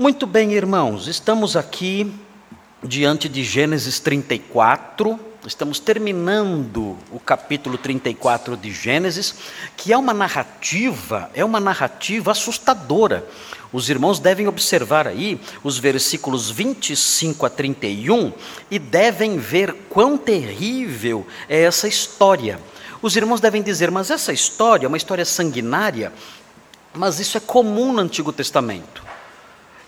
Muito bem, irmãos, estamos aqui diante de Gênesis 34. Estamos terminando o capítulo 34 de Gênesis, que é uma narrativa, é uma narrativa assustadora. Os irmãos devem observar aí os versículos 25 a 31 e devem ver quão terrível é essa história. Os irmãos devem dizer, mas essa história é uma história sanguinária, mas isso é comum no Antigo Testamento.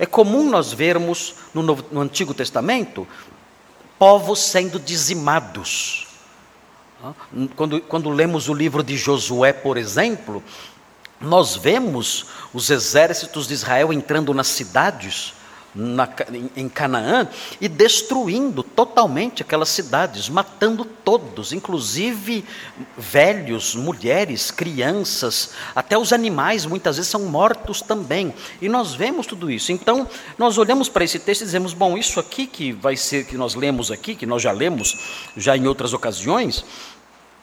É comum nós vermos no, Novo, no Antigo Testamento povos sendo dizimados. Quando, quando lemos o livro de Josué, por exemplo, nós vemos os exércitos de Israel entrando nas cidades na, em Canaã e destruindo totalmente aquelas cidades, matando todos, inclusive velhos, mulheres, crianças, até os animais muitas vezes são mortos também. E nós vemos tudo isso. Então, nós olhamos para esse texto e dizemos: bom, isso aqui que vai ser que nós lemos aqui, que nós já lemos já em outras ocasiões,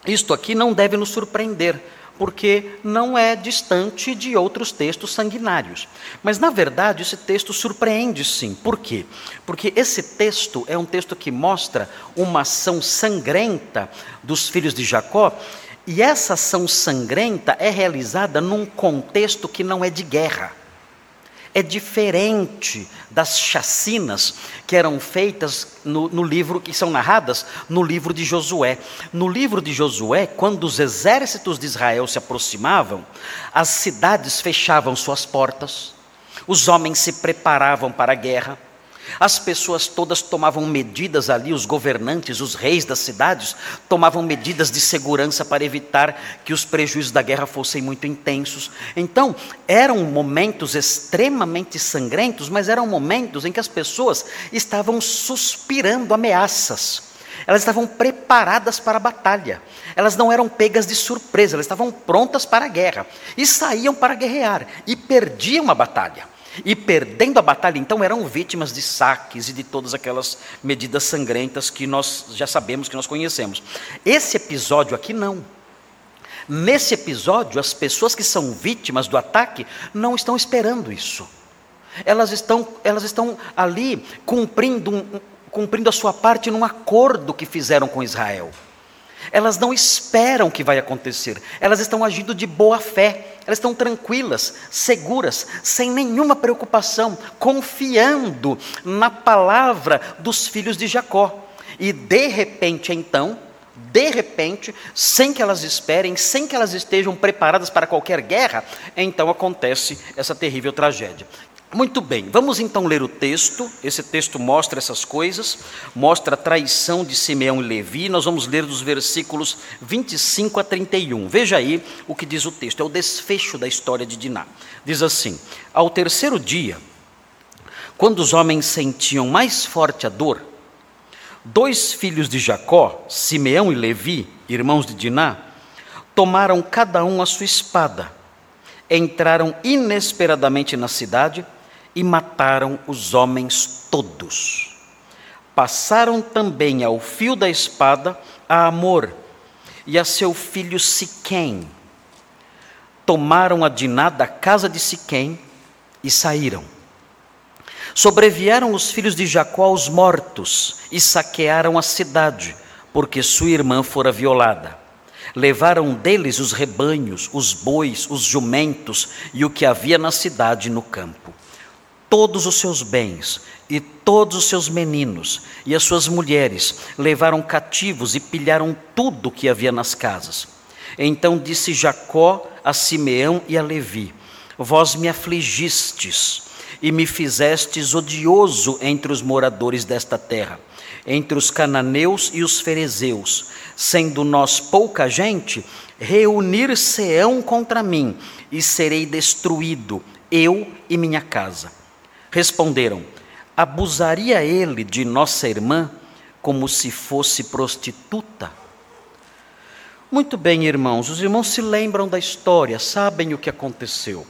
isto aqui não deve nos surpreender porque não é distante de outros textos sanguinários. Mas, na verdade, esse texto surpreende sim. Por quê? Porque esse texto é um texto que mostra uma ação sangrenta dos filhos de Jacó, e essa ação sangrenta é realizada num contexto que não é de guerra é diferente das chacinas que eram feitas no, no, livro, que são narradas no livro de Josué. No livro de Josué, quando os exércitos de Israel se aproximavam, as cidades fechavam suas portas, os homens se preparavam para a guerra, as pessoas todas tomavam medidas ali, os governantes, os reis das cidades, tomavam medidas de segurança para evitar que os prejuízos da guerra fossem muito intensos. Então, eram momentos extremamente sangrentos, mas eram momentos em que as pessoas estavam suspirando ameaças. Elas estavam preparadas para a batalha. Elas não eram pegas de surpresa, elas estavam prontas para a guerra. E saíam para guerrear e perdiam a batalha. E perdendo a batalha, então, eram vítimas de saques e de todas aquelas medidas sangrentas que nós já sabemos, que nós conhecemos. Esse episódio aqui, não. Nesse episódio, as pessoas que são vítimas do ataque não estão esperando isso. Elas estão, elas estão ali cumprindo, um, cumprindo a sua parte num acordo que fizeram com Israel. Elas não esperam que vai acontecer, elas estão agindo de boa fé, elas estão tranquilas, seguras, sem nenhuma preocupação, confiando na palavra dos filhos de Jacó. E de repente, então, de repente, sem que elas esperem, sem que elas estejam preparadas para qualquer guerra, então acontece essa terrível tragédia. Muito bem, vamos então ler o texto. Esse texto mostra essas coisas, mostra a traição de Simeão e Levi. Nós vamos ler dos versículos 25 a 31. Veja aí o que diz o texto, é o desfecho da história de Diná. Diz assim: Ao terceiro dia, quando os homens sentiam mais forte a dor, dois filhos de Jacó, Simeão e Levi, irmãos de Diná, tomaram cada um a sua espada, entraram inesperadamente na cidade e mataram os homens todos. Passaram também ao fio da espada a Amor e a seu filho Siquém. Tomaram a Diná da casa de Siquém e saíram. Sobrevieram os filhos de Jacó aos mortos e saquearam a cidade, porque sua irmã fora violada. Levaram deles os rebanhos, os bois, os jumentos e o que havia na cidade e no campo todos os seus bens e todos os seus meninos e as suas mulheres levaram cativos e pilharam tudo que havia nas casas. Então disse Jacó a Simeão e a Levi: Vós me afligistes e me fizestes odioso entre os moradores desta terra, entre os cananeus e os ferezeus, sendo nós pouca gente, reunir-se-ão contra mim e serei destruído, eu e minha casa. Responderam: Abusaria ele de nossa irmã como se fosse prostituta? Muito bem, irmãos, os irmãos se lembram da história, sabem o que aconteceu.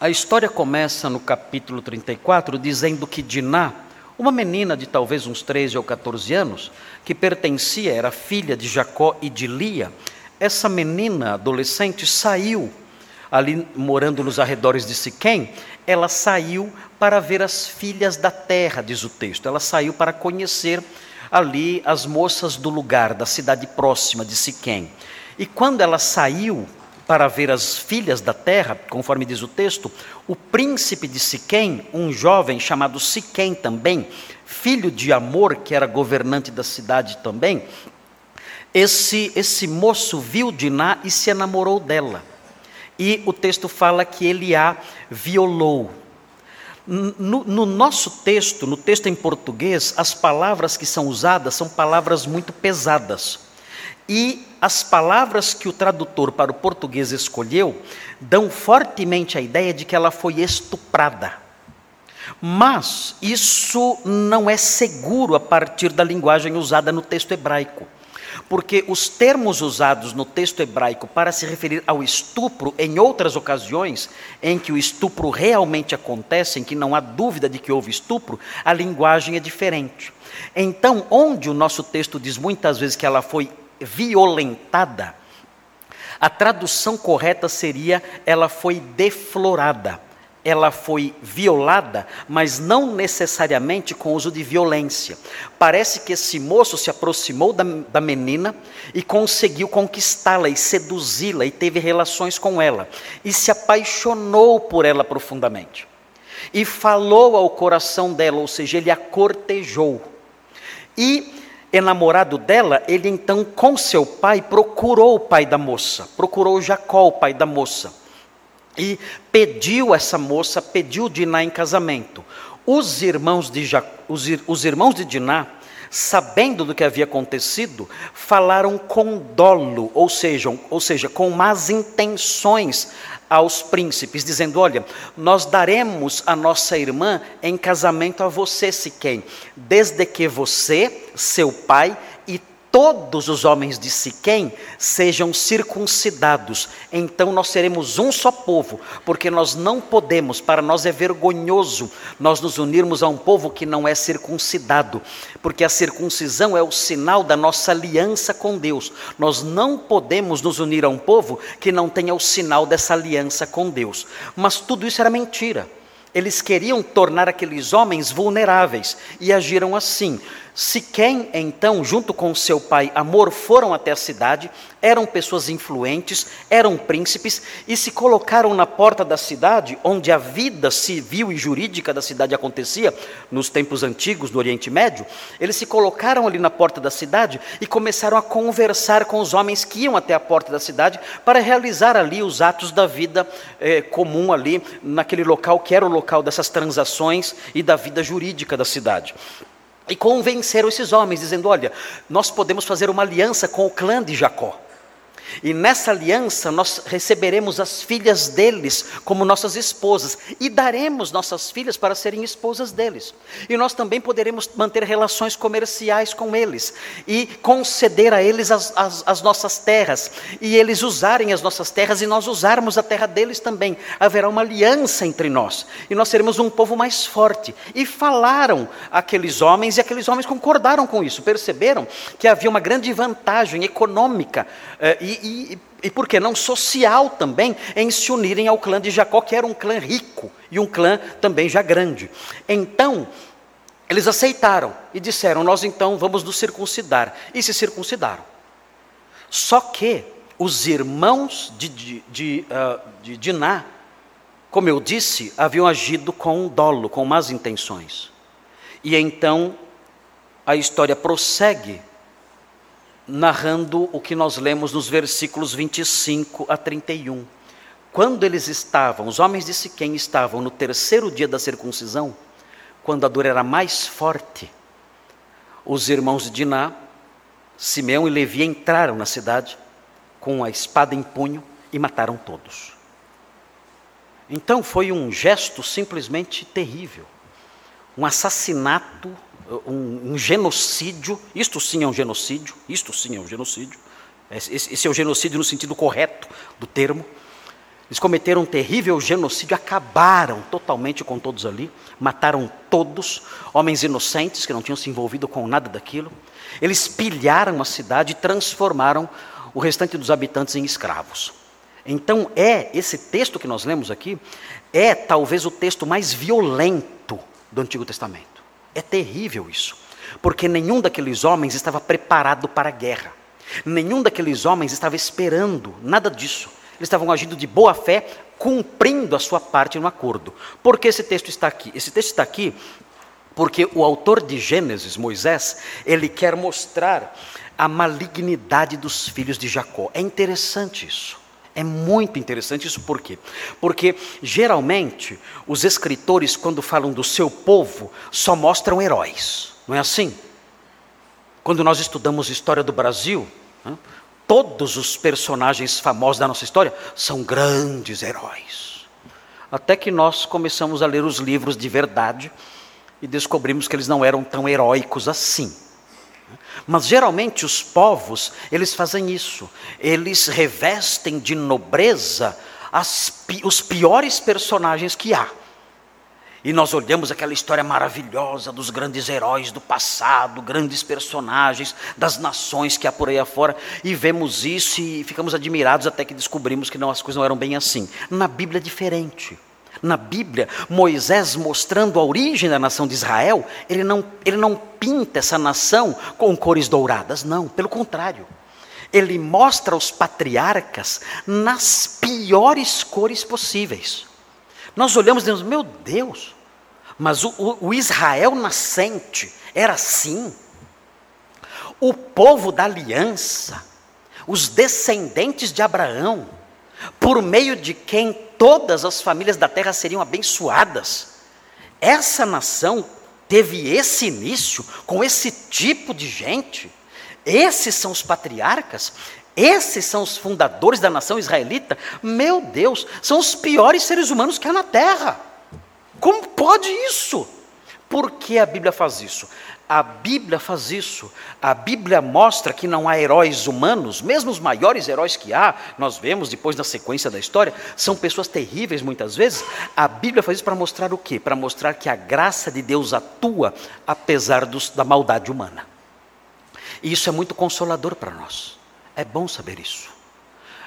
A história começa no capítulo 34 dizendo que Diná, uma menina de talvez uns 13 ou 14 anos, que pertencia, era filha de Jacó e de Lia, essa menina adolescente saiu ali morando nos arredores de Siquém, ela saiu para ver as filhas da terra, diz o texto. Ela saiu para conhecer ali as moças do lugar, da cidade próxima de Siquém. E quando ela saiu para ver as filhas da terra, conforme diz o texto, o príncipe de Siquém, um jovem chamado Siquém também, filho de Amor, que era governante da cidade também, esse, esse moço viu Diná e se enamorou dela. E o texto fala que ele a violou. No, no, nosso texto, no texto em português, as palavras que são usadas são palavras muito pesadas. E as palavras que o tradutor para o português escolheu dão fortemente a ideia de que ela foi estuprada. Mas isso não é seguro a partir da linguagem usada no texto hebraico porque os termos usados no texto hebraico para se referir ao estupro, em outras ocasiões em que o estupro realmente acontece, em que não há dúvida de que houve estupro, a linguagem é diferente. Então, onde o nosso texto diz muitas vezes que ela foi violentada, a tradução correta seria ela foi deflorada ela foi violada, mas não necessariamente com uso de violência. Parece que esse moço se aproximou da, da menina e conseguiu conquistá-la e seduzi-la e teve relações com ela e se apaixonou por ela profundamente. E falou ao coração dela, ou seja, ele a cortejou. E enamorado dela, ele então com seu pai procurou o pai da moça, procurou Jacó, o pai da moça e pediu essa moça, pediu Diná em casamento. Os irmãos de, ja, os, os irmãos de Diná, sabendo do que havia acontecido, falaram com dolo, ou seja, ou seja, com más intenções aos príncipes, dizendo: Olha, nós daremos a nossa irmã em casamento a você, Siquém, desde que você, seu pai todos os homens de Siquém sejam circuncidados, então nós seremos um só povo, porque nós não podemos, para nós é vergonhoso nós nos unirmos a um povo que não é circuncidado, porque a circuncisão é o sinal da nossa aliança com Deus. Nós não podemos nos unir a um povo que não tenha o sinal dessa aliança com Deus. Mas tudo isso era mentira. Eles queriam tornar aqueles homens vulneráveis e agiram assim. Siquém, então, junto com seu pai Amor, foram até a cidade, eram pessoas influentes, eram príncipes, e se colocaram na porta da cidade, onde a vida civil e jurídica da cidade acontecia, nos tempos antigos do Oriente Médio, eles se colocaram ali na porta da cidade e começaram a conversar com os homens que iam até a porta da cidade para realizar ali os atos da vida eh, comum ali, naquele local que era o local dessas transações e da vida jurídica da cidade. E convenceram esses homens, dizendo: Olha, nós podemos fazer uma aliança com o clã de Jacó. E nessa aliança nós receberemos as filhas deles como nossas esposas e daremos nossas filhas para serem esposas deles. E nós também poderemos manter relações comerciais com eles e conceder a eles as, as, as nossas terras e eles usarem as nossas terras e nós usarmos a terra deles também. Haverá uma aliança entre nós e nós seremos um povo mais forte. E falaram aqueles homens e aqueles homens concordaram com isso, perceberam que havia uma grande vantagem econômica eh, e e, e, por que não social também, em se unirem ao clã de Jacó, que era um clã rico e um clã também já grande. Então, eles aceitaram e disseram: Nós então vamos nos circuncidar. E se circuncidaram. Só que os irmãos de, de, de, uh, de Diná, como eu disse, haviam agido com dolo, com más intenções. E então a história prossegue narrando o que nós lemos nos versículos 25 a 31. Quando eles estavam, os homens de Siquém estavam no terceiro dia da circuncisão, quando a dor era mais forte, os irmãos de Diná, Simeão e Levi entraram na cidade com a espada em punho e mataram todos. Então foi um gesto simplesmente terrível, um assassinato um, um, genocídio, isto sim é um genocídio, isto sim é um genocídio, esse, é o genocídio no sentido correto do termo. Eles cometeram um terrível genocídio, acabaram totalmente com todos ali, mataram todos, homens inocentes que não tinham se envolvido com nada daquilo. Eles pilharam a cidade e transformaram o restante dos habitantes em escravos. Então é esse texto que nós lemos aqui é talvez o texto mais violento do Antigo Testamento. É terrível isso, porque nenhum daqueles homens estava preparado para a guerra. Nenhum daqueles homens estava esperando nada disso. Eles estavam agindo de boa fé, cumprindo a sua parte no acordo. Por que esse texto está aqui? Esse texto está aqui porque o autor de Gênesis, Moisés, ele quer mostrar a malignidade dos filhos de Jacó. É interessante isso. É muito interessante isso por quê? Porque geralmente os escritores, quando falam do seu povo, só mostram heróis, não é assim? Quando nós estudamos história do Brasil, né, todos os personagens famosos da nossa história são grandes heróis. Até que nós começamos a ler os livros de verdade e descobrimos que eles não eram tão heróicos assim. Mas geralmente os povos, eles fazem isso. Eles revestem de nobreza as, os piores personagens que há. E nós olhamos aquela história maravilhosa dos grandes heróis do passado, grandes personagens das nações que há por aí afora, e vemos isso e ficamos admirados até que descobrimos que não, as coisas não eram bem assim. Na Bíblia é diferente na Bíblia, Moisés mostrando a origem da nação de Israel, ele não, ele não pinta essa nação com cores douradas, não, pelo contrário. Ele mostra os patriarcas nas piores cores possíveis. Nós olhamos e dizemos, meu Deus, mas o, o, o Israel nascente era assim. O povo da aliança, os descendentes de Abraão, por meio de quem todas as famílias da terra seriam abençoadas. Essa nação teve esse início com esse tipo de gente. Esses são os patriarcas, esses são os fundadores da nação israelita. Meu Deus, são os piores seres humanos que há na terra. Como pode isso? Por que a Bíblia faz isso? A Bíblia faz isso. A Bíblia mostra que não há heróis humanos, mesmo os maiores heróis que há, nós vemos depois na sequência da história, são pessoas terríveis muitas vezes. A Bíblia faz isso para mostrar o quê? Para mostrar que a graça de Deus atua apesar dos, da maldade humana. E isso é muito consolador para nós. É bom saber isso.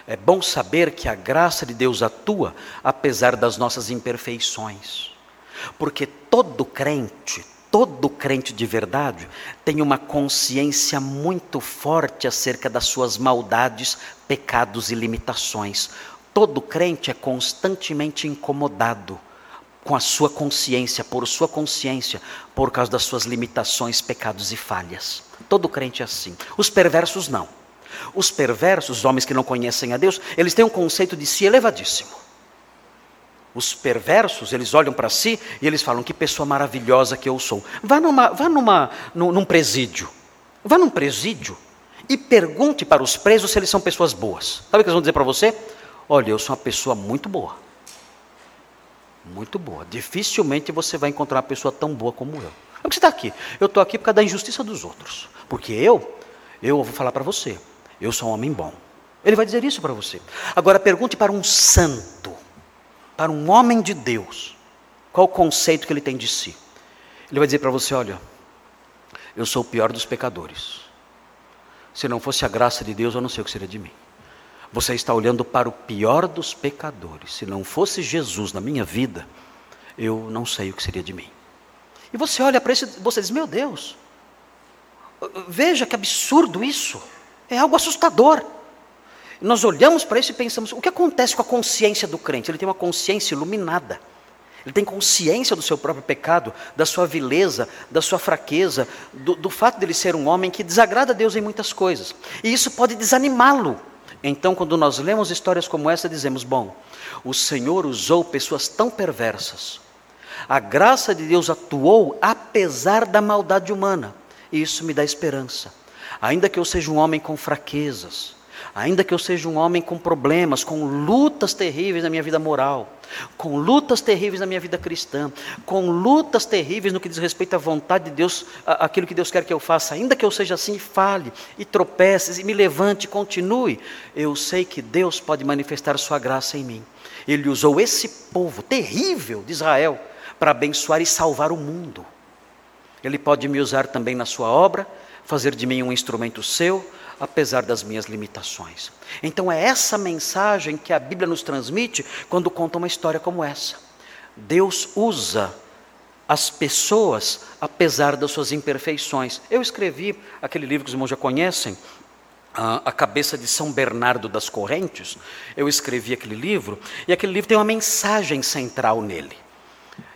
É bom saber que a graça de Deus atua apesar das nossas imperfeições. Porque todo crente, todo crente de verdade tem uma consciência muito forte acerca das suas maldades, pecados e limitações. Todo crente é constantemente incomodado com a sua consciência, por sua consciência, por causa das suas limitações, pecados e falhas. Todo crente é assim. Os perversos não. Os perversos, os homens que não conhecem a Deus, eles têm um conceito de si elevadíssimo. Os perversos, eles olham para si e eles falam: Que pessoa maravilhosa que eu sou. Vá, numa, vá numa, num, num presídio. Vá num presídio e pergunte para os presos se eles são pessoas boas. Sabe o que eles vão dizer para você? Olha, eu sou uma pessoa muito boa. Muito boa. Dificilmente você vai encontrar uma pessoa tão boa como eu. Por que você está aqui? Eu estou aqui por causa da injustiça dos outros. Porque eu, eu vou falar para você, eu sou um homem bom. Ele vai dizer isso para você. Agora pergunte para um santo para um homem de Deus, qual o conceito que ele tem de si? Ele vai dizer para você: olha, eu sou o pior dos pecadores. Se não fosse a graça de Deus, eu não sei o que seria de mim. Você está olhando para o pior dos pecadores. Se não fosse Jesus na minha vida, eu não sei o que seria de mim. E você olha para isso e você diz: Meu Deus, veja que absurdo isso. É algo assustador. Nós olhamos para isso e pensamos: o que acontece com a consciência do crente? Ele tem uma consciência iluminada. Ele tem consciência do seu próprio pecado, da sua vileza, da sua fraqueza, do, do fato dele ser um homem que desagrada a Deus em muitas coisas. E isso pode desanimá-lo. Então, quando nós lemos histórias como essa, dizemos: bom, o Senhor usou pessoas tão perversas. A graça de Deus atuou apesar da maldade humana. E isso me dá esperança. Ainda que eu seja um homem com fraquezas, Ainda que eu seja um homem com problemas, com lutas terríveis na minha vida moral, com lutas terríveis na minha vida cristã, com lutas terríveis no que diz respeito à vontade de Deus, aquilo que Deus quer que eu faça, ainda que eu seja assim, fale e tropece, e me levante, continue, eu sei que Deus pode manifestar sua graça em mim. Ele usou esse povo terrível de Israel para abençoar e salvar o mundo. Ele pode me usar também na sua obra, fazer de mim um instrumento seu, apesar das minhas limitações. Então é essa mensagem que a Bíblia nos transmite quando conta uma história como essa. Deus usa as pessoas apesar das suas imperfeições. Eu escrevi aquele livro que os irmãos já conhecem, a cabeça de São Bernardo das Correntes, eu escrevi aquele livro, e aquele livro tem uma mensagem central nele.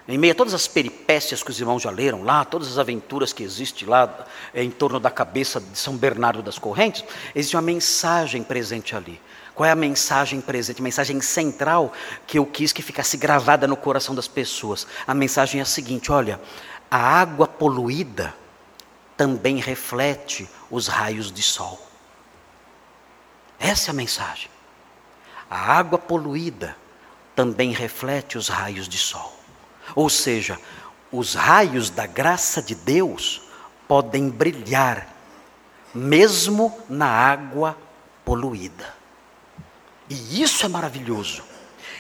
Em meio a todas as peripécias que os irmãos já leram lá, todas as aventuras que existem lá eh, em torno da cabeça de São Bernardo das Correntes, existe uma mensagem presente ali. Qual é a mensagem presente? A mensagem central que eu quis que ficasse gravada no coração das pessoas. A mensagem é a seguinte: olha, a água poluída também reflete os raios de sol. Essa é a mensagem. A água poluída também reflete os raios de sol. Ou seja, os raios da graça de Deus podem brilhar, mesmo na água poluída. E isso é maravilhoso.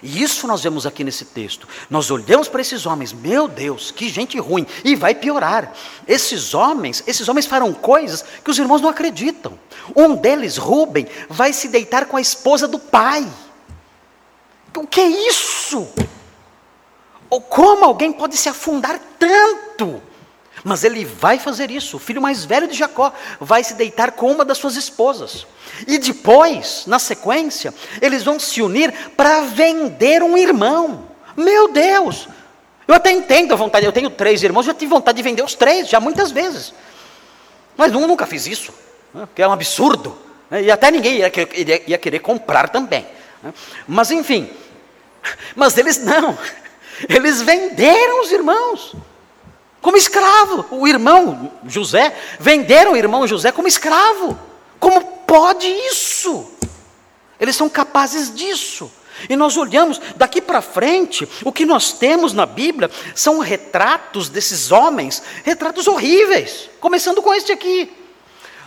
E isso nós vemos aqui nesse texto. Nós olhamos para esses homens, meu Deus, que gente ruim, e vai piorar. Esses homens, esses homens farão coisas que os irmãos não acreditam. Um deles, Rubem, vai se deitar com a esposa do pai. O que é isso? Ou como alguém pode se afundar tanto? Mas ele vai fazer isso. O filho mais velho de Jacó vai se deitar com uma das suas esposas. E depois, na sequência, eles vão se unir para vender um irmão. Meu Deus! Eu até entendo a vontade, eu tenho três irmãos, já tive vontade de vender os três, já muitas vezes. Mas um nunca fiz isso, né, porque é um absurdo. Né, e até ninguém ia, ia, ia querer comprar também. Né. Mas enfim, mas eles não, eles venderam os irmãos como escravo. O irmão José, venderam o irmão José como escravo. Como pode isso? Eles são capazes disso. E nós olhamos daqui para frente, o que nós temos na Bíblia são retratos desses homens, retratos horríveis, começando com este aqui.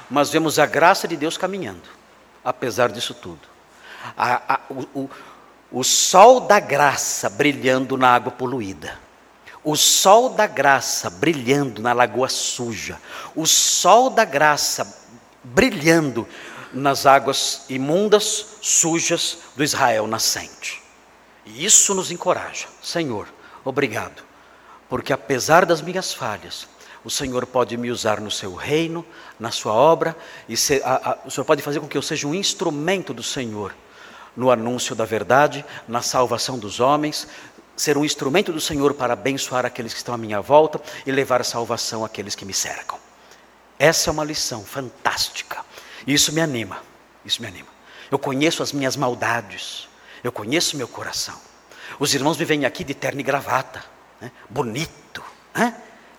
Mas vemos a graça de Deus caminhando, apesar disso tudo. A, a, o, o, o sol da graça brilhando na água poluída o sol da graça brilhando na lagoa suja, o sol da graça brilhando nas águas imundas, sujas do Israel nascente. E isso nos encoraja. Senhor, obrigado, porque apesar das minhas falhas, o Senhor pode me usar no seu reino, na sua obra, e ser, a, a, o Senhor pode fazer com que eu seja um instrumento do Senhor no anúncio da verdade, na salvação dos homens, ser um instrumento do Senhor para abençoar aqueles que estão à minha volta e levar a salvação àqueles que me cercam. Essa é uma lição fantástica. Isso me anima. Isso me anima. Eu conheço as minhas maldades. Eu conheço meu coração. Os irmãos me vêm aqui de terno e gravata, né? bonito, né?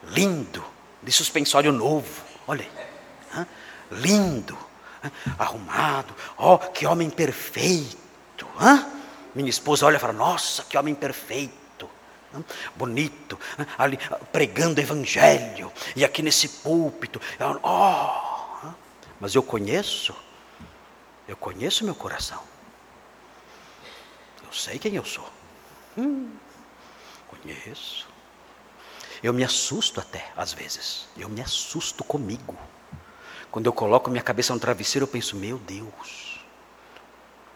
lindo, de suspensório novo. Olha aí, né? lindo, né? arrumado. Oh, que homem perfeito. Hein? Minha esposa olha e fala: Nossa, que homem perfeito, bonito, ali pregando o evangelho, e aqui nesse púlpito. Oh, mas eu conheço, eu conheço meu coração. Eu sei quem eu sou. Hum, conheço. Eu me assusto até, às vezes. Eu me assusto comigo. Quando eu coloco minha cabeça no travesseiro, eu penso: Meu Deus.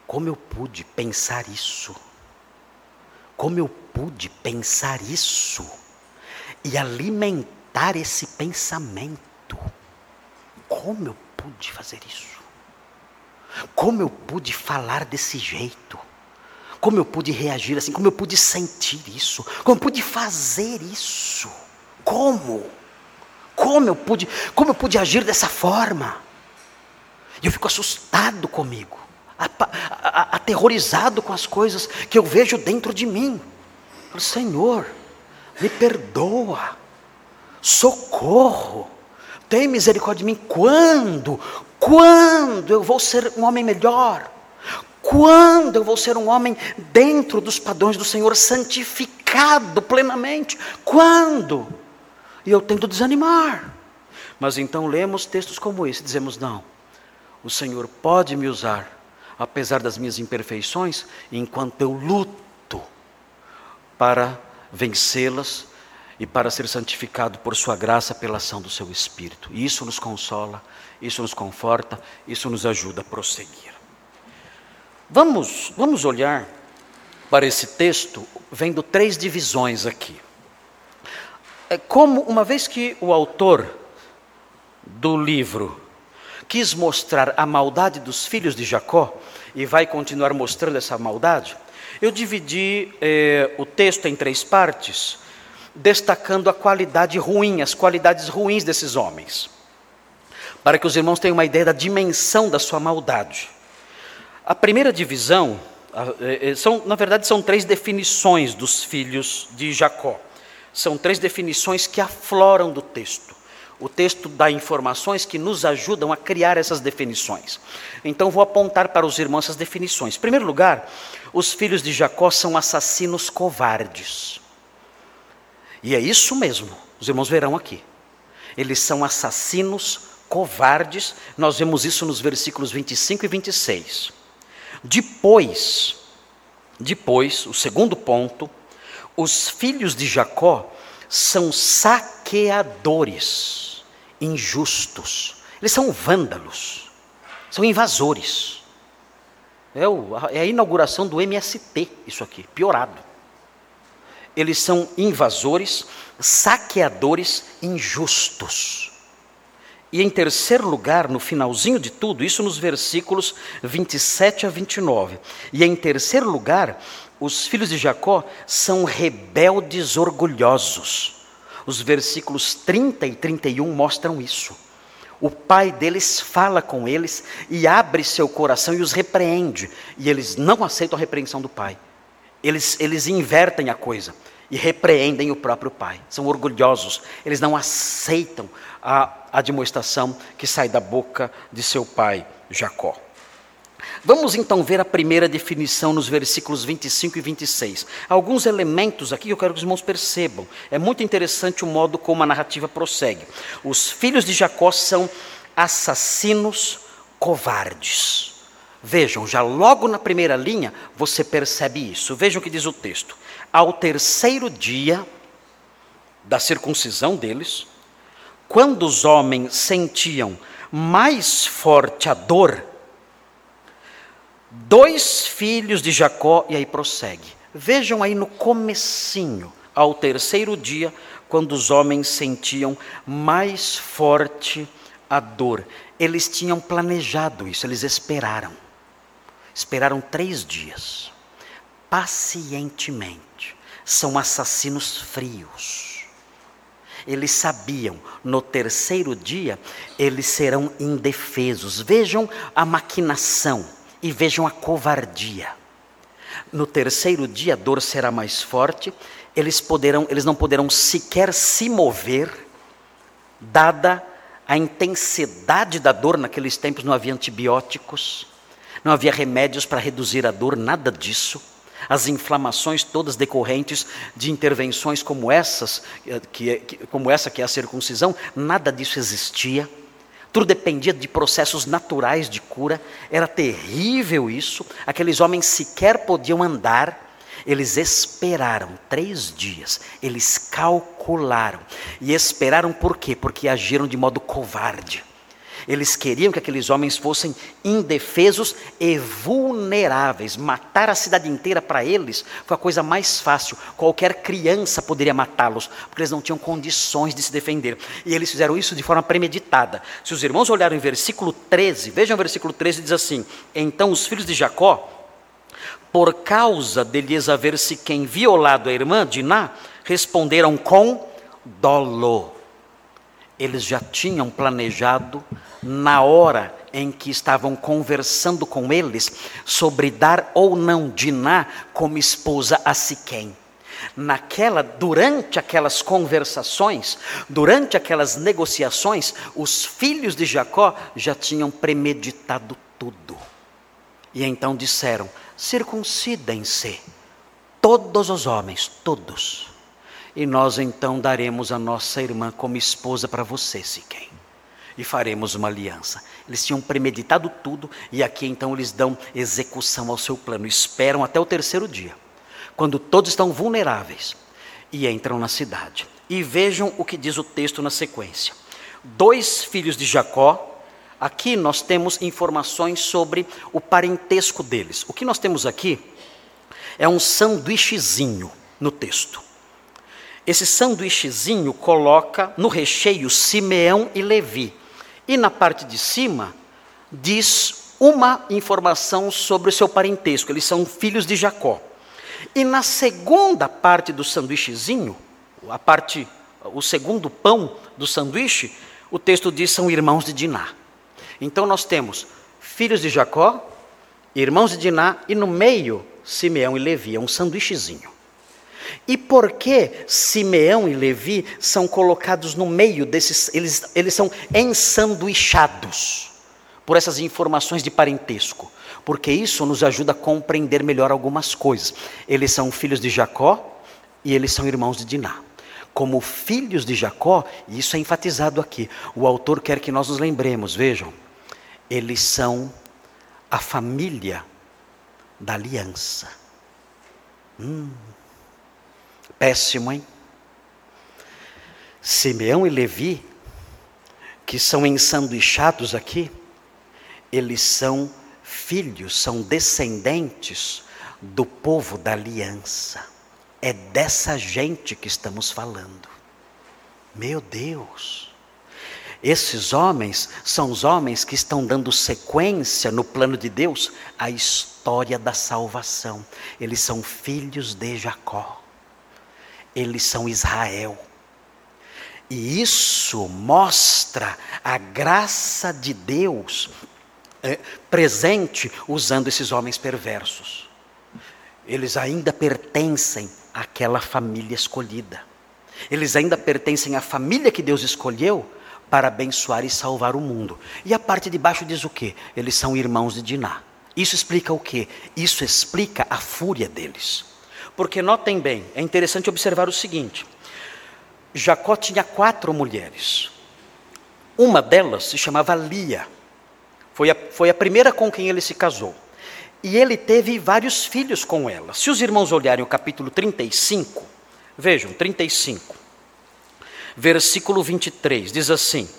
Como eu pude pensar isso? Como eu pude pensar isso? E alimentar esse pensamento? Como eu pude fazer isso? Como eu pude falar desse jeito? Como eu pude reagir assim? Como eu pude sentir isso? Como eu pude fazer isso? Como? Como eu pude, como eu pude agir dessa forma? E eu fico assustado comigo aterrorizado com as coisas que eu vejo dentro de mim. Falo, Senhor, me perdoa, socorro, tem misericórdia de mim. Quando? Quando eu vou ser um homem melhor? Quando eu vou ser um homem dentro dos padrões do Senhor, santificado plenamente? Quando? E eu tento desanimar. Mas então lemos textos como esse dizemos: não, o Senhor pode me usar apesar das minhas imperfeições, enquanto eu luto para vencê-las e para ser santificado por Sua graça pela ação do Seu Espírito. E isso nos consola, isso nos conforta, isso nos ajuda a prosseguir. Vamos, vamos olhar para esse texto vendo três divisões aqui. É como, uma vez que o autor do livro quis mostrar a maldade dos filhos de Jacó, e vai continuar mostrando essa maldade, eu dividi eh, o texto em três partes, destacando a qualidade ruim, as qualidades ruins desses homens, para que os irmãos tenham uma ideia da dimensão da sua maldade. A primeira divisão, eh, eh, são, na verdade, são três definições dos filhos de Jacó. São três definições que afloram do texto. O texto dá informações que nos ajudam a criar essas definições. Então vou apontar para os irmãos essas definições. Em primeiro lugar, os filhos de Jacó são assassinos covardes. E é isso mesmo, os irmãos verão aqui. Eles são assassinos covardes, nós vemos isso nos versículos 25 e 26. Depois, depois, o segundo ponto, os filhos de Jacó são saqueadores injustos. Eles são vândalos, são invasores. É, o, é a inauguração do MST, isso aqui, piorado. Eles são invasores, saqueadores injustos. E em terceiro lugar, no finalzinho de tudo, isso nos versículos 27 a 29. E em terceiro lugar, os filhos de Jacó são rebeldes orgulhosos. Os versículos 30 e 31 mostram isso. O pai deles fala com eles e abre seu coração e os repreende. E eles não aceitam a repreensão do pai. Eles, eles invertem a coisa e repreendem o próprio pai. São orgulhosos. Eles não aceitam a admoestação que sai da boca de seu pai Jacó. Vamos então ver a primeira definição nos versículos 25 e 26. Alguns elementos aqui que eu quero que os irmãos percebam. É muito interessante o modo como a narrativa prossegue. Os filhos de Jacó são assassinos covardes. Vejam, já logo na primeira linha você percebe isso. Vejam o que diz o texto. Ao terceiro dia da circuncisão deles, quando os homens sentiam mais forte a dor, dois filhos de Jacó, e aí prossegue. Vejam aí no comecinho, ao terceiro dia, quando os homens sentiam mais forte a dor. Eles tinham planejado isso, eles esperaram. Esperaram três dias, pacientemente. São assassinos frios. Eles sabiam, no terceiro dia, eles serão indefesos. Vejam a maquinação e vejam a covardia. No terceiro dia a dor será mais forte, eles poderão, eles não poderão sequer se mover, dada a intensidade da dor naqueles tempos não havia antibióticos, não havia remédios para reduzir a dor, nada disso. As inflamações todas decorrentes de intervenções como essas, eh, que, como essa que é a circuncisão, nada disso existia. Tudo dependia de processos naturais de cura, era terrível isso. Aqueles homens sequer podiam andar, eles esperaram três dias, eles calcularam. E esperaram por quê? Porque agiram de modo covarde. Eles queriam que aqueles homens fossem indefesos e vulneráveis. Matar a cidade inteira para eles foi a coisa mais fácil. Qualquer criança poderia matá-los, porque eles não tinham condições de se defender. E eles fizeram isso de forma premeditada. Se os irmãos olharem o versículo 13, vejam o versículo 13, diz assim: Então os filhos de Jacó, por causa de lhes haver se quem violado a irmã Diná, responderam com dolo. Eles já tinham planejado na hora em que estavam conversando com eles sobre dar ou não Diná como esposa a Siquém. Naquela, durante aquelas conversações, durante aquelas negociações, os filhos de Jacó já tinham premeditado tudo. E então disseram: circuncidem-se, todos os homens, todos. E nós então daremos a nossa irmã como esposa para você, Siquém e faremos uma aliança. Eles tinham premeditado tudo e aqui então eles dão execução ao seu plano. Esperam até o terceiro dia, quando todos estão vulneráveis e entram na cidade. E vejam o que diz o texto na sequência. Dois filhos de Jacó, aqui nós temos informações sobre o parentesco deles. O que nós temos aqui é um sanduíchezinho no texto. Esse sanduíchezinho coloca no recheio Simeão e Levi. E na parte de cima diz uma informação sobre o seu parentesco. Eles são filhos de Jacó. E na segunda parte do sanduíchezinho, a parte, o segundo pão do sanduíche, o texto diz são irmãos de Diná. Então nós temos filhos de Jacó, irmãos de Diná e no meio Simeão e Levi, é um sanduíchezinho. E por que Simeão e Levi são colocados no meio desses, eles, eles são ensanduichados por essas informações de parentesco? Porque isso nos ajuda a compreender melhor algumas coisas. Eles são filhos de Jacó e eles são irmãos de Diná. Como filhos de Jacó, e isso é enfatizado aqui, o autor quer que nós nos lembremos, vejam, eles são a família da aliança. Hum, péssimo, hein? Simeão e Levi, que são ensanduichados aqui, eles são filhos, são descendentes do povo da aliança. É dessa gente que estamos falando. Meu Deus! Esses homens são os homens que estão dando sequência no plano de Deus à história da salvação. Eles são filhos de Jacó eles são Israel. E isso mostra a graça de Deus é, presente usando esses homens perversos. Eles ainda pertencem àquela família escolhida. Eles ainda pertencem à família que Deus escolheu para abençoar e salvar o mundo. E a parte de baixo diz o quê? Eles são irmãos de Diná. Isso explica o quê? Isso explica a fúria deles. Porque notem bem, é interessante observar o seguinte: Jacó tinha quatro mulheres. Uma delas se chamava Lia. Foi a, foi a primeira com quem ele se casou. E ele teve vários filhos com ela. Se os irmãos olharem o capítulo 35, vejam, 35, versículo 23, diz assim: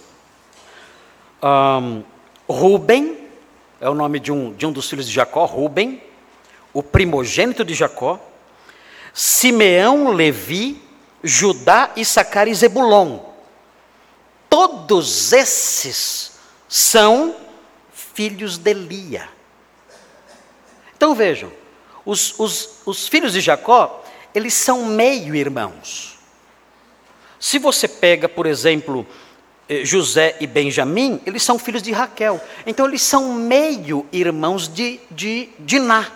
um, Ruben, é o nome de um, de um dos filhos de Jacó, Ruben, o primogênito de Jacó, Simeão, Levi, Judá, Issacar e Zebulon. Todos esses são filhos de Lia. Então vejam, os, os, os filhos de Jacó, eles são meio irmãos. Se você pega, por exemplo, eh, José e Benjamim, eles são filhos de Raquel. Então eles são meio irmãos de, de Diná.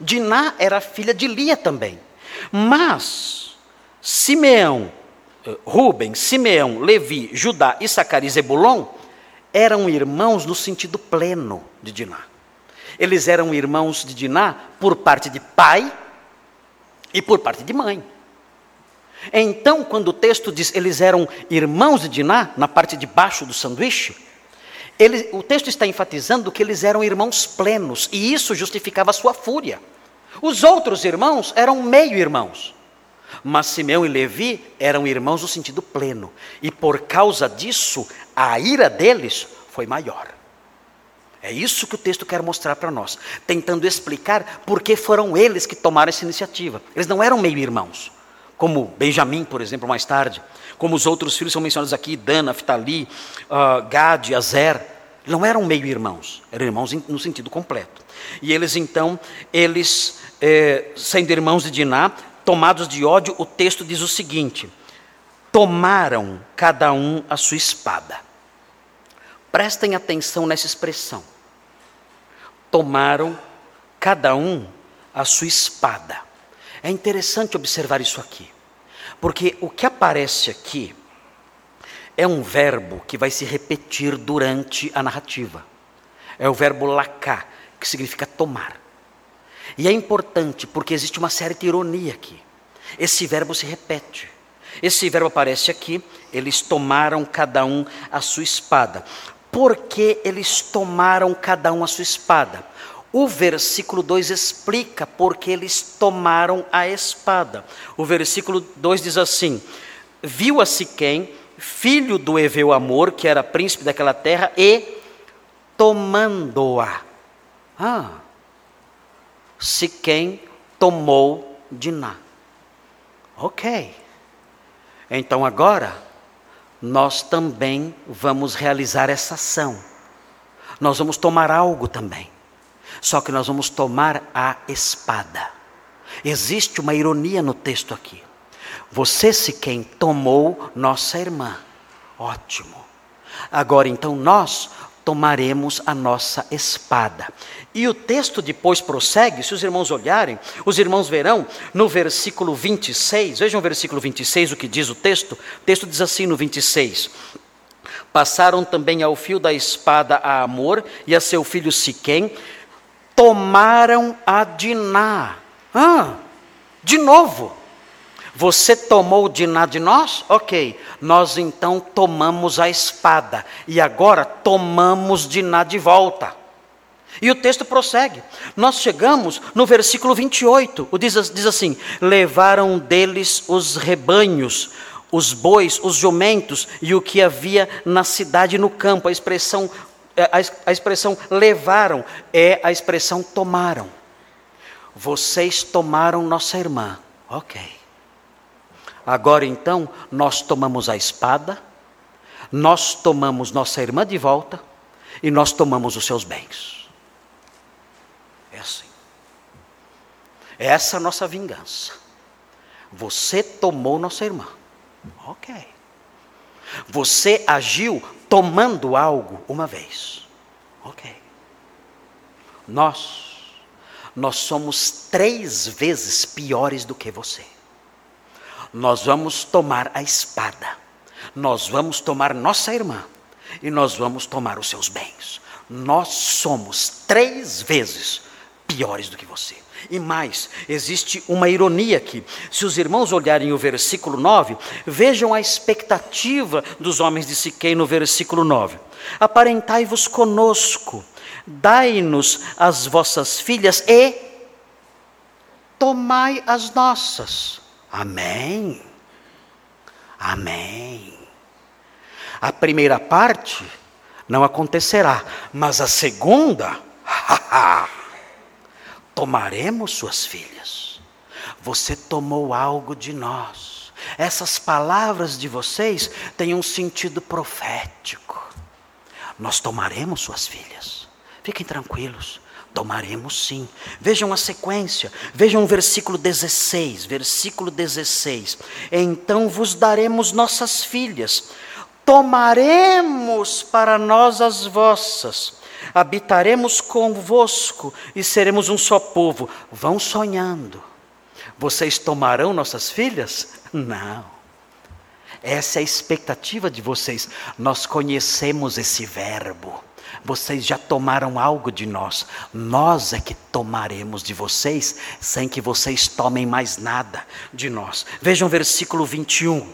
Diná era filha de Lia também. Mas Simeão, eh, Rubem, Simeão, Levi, Judá, Issacar e Zebulon eram irmãos no sentido pleno de Diná. Eles eram irmãos de Diná por parte de pai e por parte de mãe. Então, quando o texto diz eles eram irmãos de Diná, na parte de baixo do sanduíche, ele, o texto está enfatizando que eles eram irmãos plenos, e isso justificava a sua fúria. Os outros irmãos eram meio-irmãos. Mas Simeão e Levi eram irmãos no sentido pleno. E por causa disso, a ira deles foi maior. É isso que o texto quer mostrar para nós, tentando explicar por que foram eles que tomaram essa iniciativa. Eles não eram meio-irmãos, como Benjamim, por exemplo, mais tarde, como os outros filhos são mencionados aqui, Dan, Naftali, uh, Gad, Azer. Não eram meio-irmãos, eram irmãos no sentido completo. E eles então, eles é, sendo irmãos de Diná, tomados de ódio, o texto diz o seguinte: tomaram cada um a sua espada. Prestem atenção nessa expressão. Tomaram cada um a sua espada. É interessante observar isso aqui, porque o que aparece aqui é um verbo que vai se repetir durante a narrativa. É o verbo lacar, que significa tomar. E é importante porque existe uma certa ironia aqui. Esse verbo se repete. Esse verbo aparece aqui, eles tomaram cada um a sua espada. Por que eles tomaram cada um a sua espada? O versículo 2 explica porque eles tomaram a espada. O versículo 2 diz assim: Viu a Siquém, filho do Eveu Amor, que era príncipe daquela terra, e tomando-a. Ah, Siquém tomou Diná. Ok. Então agora, nós também vamos realizar essa ação. Nós vamos tomar algo também. Só que nós vamos tomar a espada. Existe uma ironia no texto aqui. Você, se quem tomou nossa irmã. Ótimo. Agora então nós tomaremos a nossa espada. E o texto depois prossegue, se os irmãos olharem, os irmãos verão no versículo 26, vejam o versículo 26 o que diz o texto. O texto diz assim no 26: Passaram também ao fio da espada a Amor e a seu filho Siquém, tomaram a Diná. Ah, de novo. Você tomou Diná de nós? Ok. Nós então tomamos a espada. E agora tomamos Diná de volta. E o texto prossegue. Nós chegamos no versículo 28. O diz, diz assim: Levaram deles os rebanhos, os bois, os jumentos e o que havia na cidade e no campo. A expressão é, a, expressão levaram é a expressão tomaram. Vocês tomaram nossa irmã. Ok. Agora então, nós tomamos a espada, nós tomamos nossa irmã de volta e nós tomamos os seus bens. É assim. Essa é a nossa vingança. Você tomou nossa irmã. Ok. Você agiu tomando algo uma vez. Ok. Nós, nós somos três vezes piores do que você. Nós vamos tomar a espada, nós vamos tomar nossa irmã e nós vamos tomar os seus bens. Nós somos três vezes piores do que você. E mais, existe uma ironia aqui. Se os irmãos olharem o versículo 9, vejam a expectativa dos homens de Siquém no versículo 9. Aparentai-vos conosco, dai-nos as vossas filhas e tomai as nossas. Amém. Amém. A primeira parte não acontecerá, mas a segunda, tomaremos suas filhas. Você tomou algo de nós. Essas palavras de vocês têm um sentido profético. Nós tomaremos suas filhas. Fiquem tranquilos. Tomaremos sim. Vejam a sequência. Vejam o versículo 16. Versículo 16. Então vos daremos nossas filhas. Tomaremos para nós as vossas habitaremos convosco e seremos um só povo. Vão sonhando. Vocês tomarão nossas filhas? Não. Essa é a expectativa de vocês. Nós conhecemos esse verbo. Vocês já tomaram algo de nós. Nós é que tomaremos de vocês, sem que vocês tomem mais nada de nós. Vejam o versículo 21.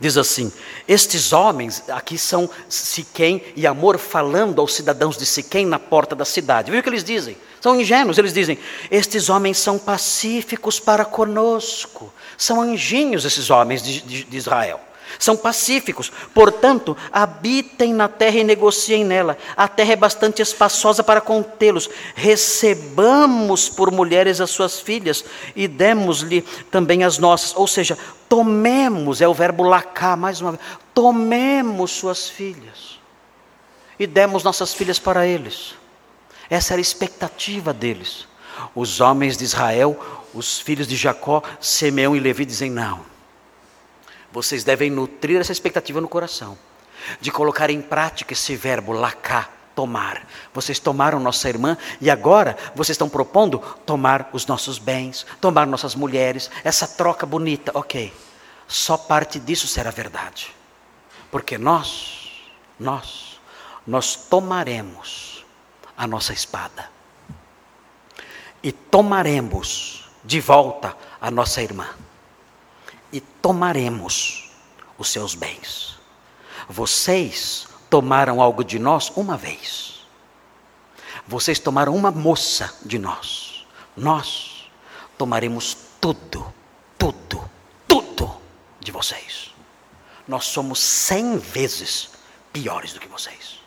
Diz assim: Estes homens, aqui são Siquém e Amor falando aos cidadãos de Siquém na porta da cidade. Viu o que eles dizem? São ingênuos, eles dizem: Estes homens são pacíficos para conosco. São anjinhos esses homens de, de, de Israel são pacíficos, portanto, habitem na terra e negociem nela. A terra é bastante espaçosa para contê-los. Recebamos por mulheres as suas filhas e demos-lhe também as nossas. Ou seja, tomemos, é o verbo lacar, mais uma vez, tomemos suas filhas e demos nossas filhas para eles. Essa era a expectativa deles. Os homens de Israel, os filhos de Jacó, Simeão e Levi dizem: não vocês devem nutrir essa expectativa no coração, de colocar em prática esse verbo lacar, tomar. Vocês tomaram nossa irmã e agora vocês estão propondo tomar os nossos bens, tomar nossas mulheres, essa troca bonita. Ok, só parte disso será verdade, porque nós, nós, nós tomaremos a nossa espada e tomaremos de volta a nossa irmã e tomaremos os seus bens. Vocês tomaram algo de nós uma vez. Vocês tomaram uma moça de nós, nós tomaremos tudo, tudo, tudo de vocês. Nós somos cem vezes piores do que vocês.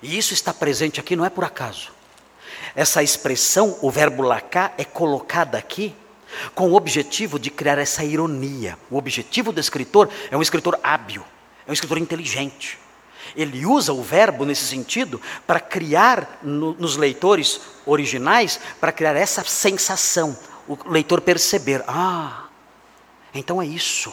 E isso está presente aqui não é por acaso. Essa expressão, o verbo lacar, é colocada aqui com o objetivo de criar essa ironia. O objetivo do escritor é um escritor hábil, é um escritor inteligente. Ele usa o verbo nesse sentido para criar no, nos leitores originais, para criar essa sensação, o leitor perceber: ah, então é isso.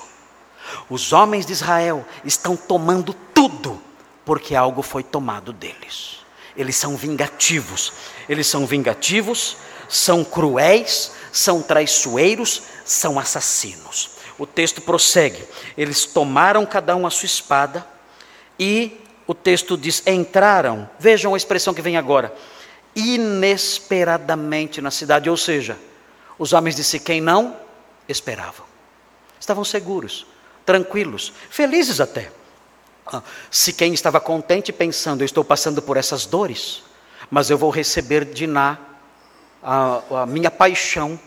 Os homens de Israel estão tomando tudo, porque algo foi tomado deles. Eles são vingativos, eles são vingativos, são cruéis, são traiçoeiros, são assassinos. O texto prossegue: eles tomaram cada um a sua espada e o texto diz: entraram, vejam a expressão que vem agora, inesperadamente na cidade, ou seja, os homens de Siquém não esperavam, estavam seguros, tranquilos, felizes até. Ah, Siquém estava contente, pensando: eu estou passando por essas dores, mas eu vou receber de Ná a, a minha paixão,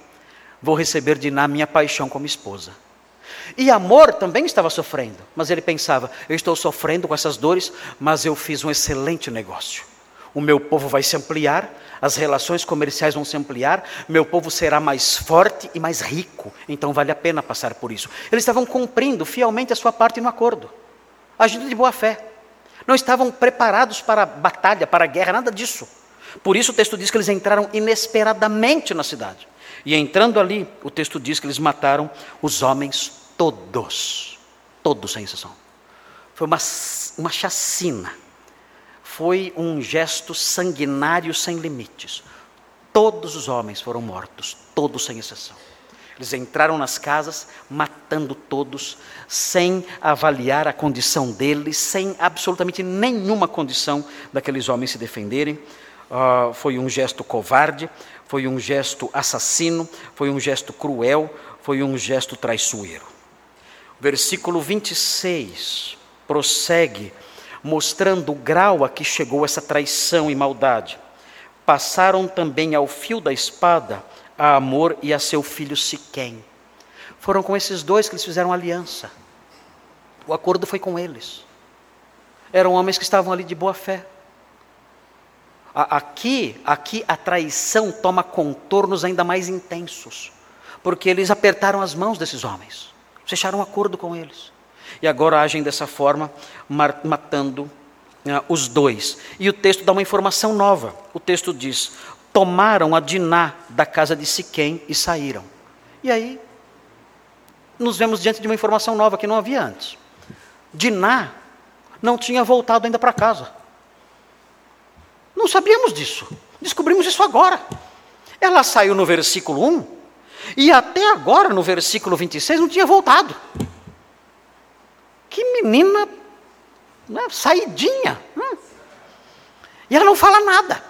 vou receber de Ná a minha paixão como esposa. E amor também estava sofrendo, mas ele pensava: eu estou sofrendo com essas dores, mas eu fiz um excelente negócio. O meu povo vai se ampliar, as relações comerciais vão se ampliar, meu povo será mais forte e mais rico, então vale a pena passar por isso. Eles estavam cumprindo fielmente a sua parte no acordo, agindo de boa fé. Não estavam preparados para a batalha, para a guerra, nada disso. Por isso o texto diz que eles entraram inesperadamente na cidade. E entrando ali, o texto diz que eles mataram os homens todos. Todos, sem exceção. Foi uma, uma chacina. Foi um gesto sanguinário sem limites. Todos os homens foram mortos, todos sem exceção. Eles entraram nas casas, matando todos, sem avaliar a condição deles, sem absolutamente nenhuma condição daqueles homens se defenderem. Uh, foi um gesto covarde, foi um gesto assassino, foi um gesto cruel, foi um gesto traiçoeiro. Versículo 26 prossegue, mostrando o grau a que chegou essa traição e maldade. Passaram também ao fio da espada a Amor e a seu filho Siquém. Foram com esses dois que eles fizeram aliança. O acordo foi com eles. Eram homens que estavam ali de boa fé. Aqui, aqui a traição toma contornos ainda mais intensos, porque eles apertaram as mãos desses homens, fecharam um acordo com eles, e agora agem dessa forma, matando uh, os dois. E o texto dá uma informação nova. O texto diz: tomaram a Diná da casa de Siquém e saíram. E aí, nos vemos diante de uma informação nova que não havia antes. Diná não tinha voltado ainda para casa. Não sabíamos disso. Descobrimos isso agora. Ela saiu no versículo 1 e até agora, no versículo 26, não tinha voltado. Que menina né, saidinha. Hum. E ela não fala nada.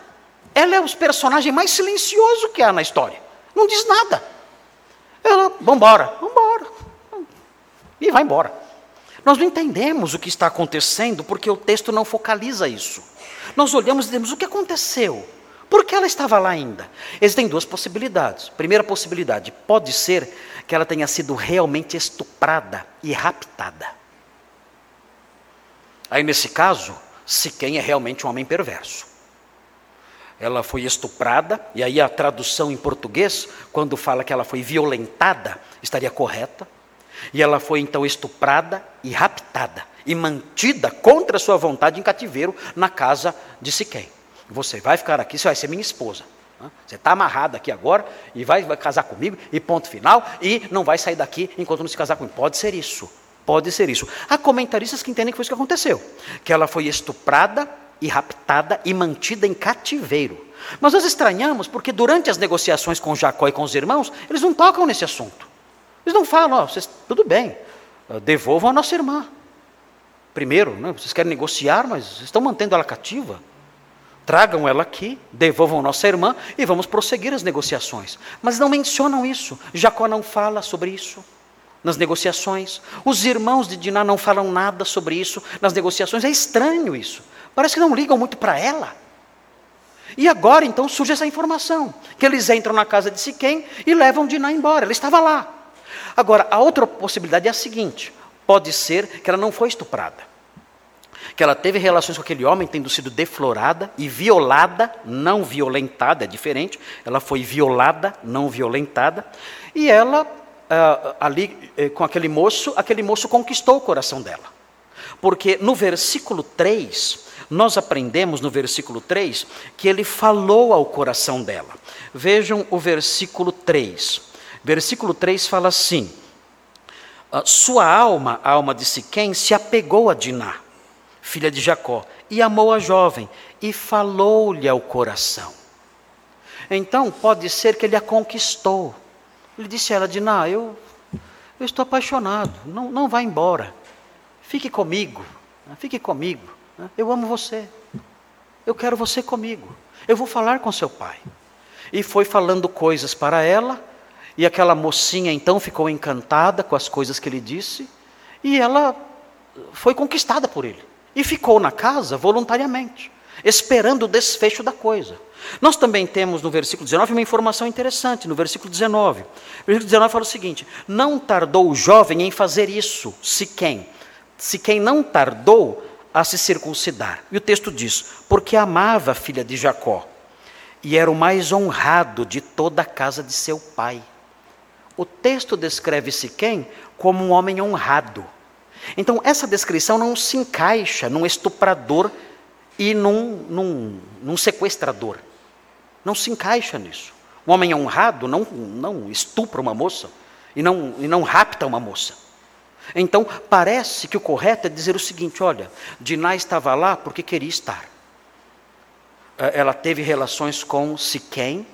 Ela é o personagem mais silencioso que há na história. Não diz nada. Ela, vambora, vambora. E vai embora. Nós não entendemos o que está acontecendo porque o texto não focaliza isso. Nós olhamos e dizemos: o que aconteceu? Por que ela estava lá ainda? Existem duas possibilidades. Primeira possibilidade: pode ser que ela tenha sido realmente estuprada e raptada. Aí, nesse caso, Siquém é realmente um homem perverso. Ela foi estuprada, e aí a tradução em português, quando fala que ela foi violentada, estaria correta. E ela foi então estuprada e raptada e mantida contra sua vontade em cativeiro na casa de Siquém. Você vai ficar aqui, você vai ser minha esposa. Você está amarrado aqui agora e vai, vai casar comigo, e ponto final, e não vai sair daqui enquanto não se casar comigo. Pode ser isso. Pode ser isso. Há comentaristas que entendem que foi isso que aconteceu. Que ela foi estuprada e raptada e mantida em cativeiro. Mas nós estranhamos porque durante as negociações com Jacó e com os irmãos, eles não tocam nesse assunto. Eles não falam, oh, vocês, tudo bem, devolvam a nossa irmã. Primeiro, né, vocês querem negociar, mas estão mantendo ela cativa. Tragam ela aqui, devolvam nossa irmã e vamos prosseguir as negociações. Mas não mencionam isso. Jacó não fala sobre isso nas negociações. Os irmãos de Diná não falam nada sobre isso nas negociações. É estranho isso. Parece que não ligam muito para ela. E agora então surge essa informação, que eles entram na casa de Siquém e levam Diná embora. Ela estava lá. Agora, a outra possibilidade é a seguinte: pode ser que ela não foi estuprada. Que ela teve relações com aquele homem, tendo sido deflorada e violada, não violentada, é diferente. Ela foi violada, não violentada. E ela, ah, ali eh, com aquele moço, aquele moço conquistou o coração dela. Porque no versículo 3, nós aprendemos no versículo 3 que ele falou ao coração dela. Vejam o versículo 3. Versículo 3 fala assim: Sua alma, a alma de Siquém, se apegou a Diná, filha de Jacó, e amou a jovem, e falou-lhe ao coração. Então, pode ser que ele a conquistou. Ele disse a ela: Diná, eu, eu estou apaixonado, não, não vá embora, fique comigo, fique comigo. Eu amo você. Eu quero você comigo. Eu vou falar com seu pai. E foi falando coisas para ela, e aquela mocinha então ficou encantada com as coisas que ele disse, e ela foi conquistada por ele. E ficou na casa voluntariamente, esperando o desfecho da coisa. Nós também temos no versículo 19 uma informação interessante, no versículo 19. O versículo 19 fala o seguinte: Não tardou o jovem em fazer isso, se quem? Se quem não tardou a se circuncidar. E o texto diz: porque amava a filha de Jacó e era o mais honrado de toda a casa de seu pai. O texto descreve Siquém como um homem honrado. Então, essa descrição não se encaixa num estuprador e num, num, num sequestrador. Não se encaixa nisso. Um homem honrado não, não estupra uma moça e não, e não rapta uma moça. Então, parece que o correto é dizer o seguinte: olha, Diná estava lá porque queria estar. É, ela teve relações com Siquém,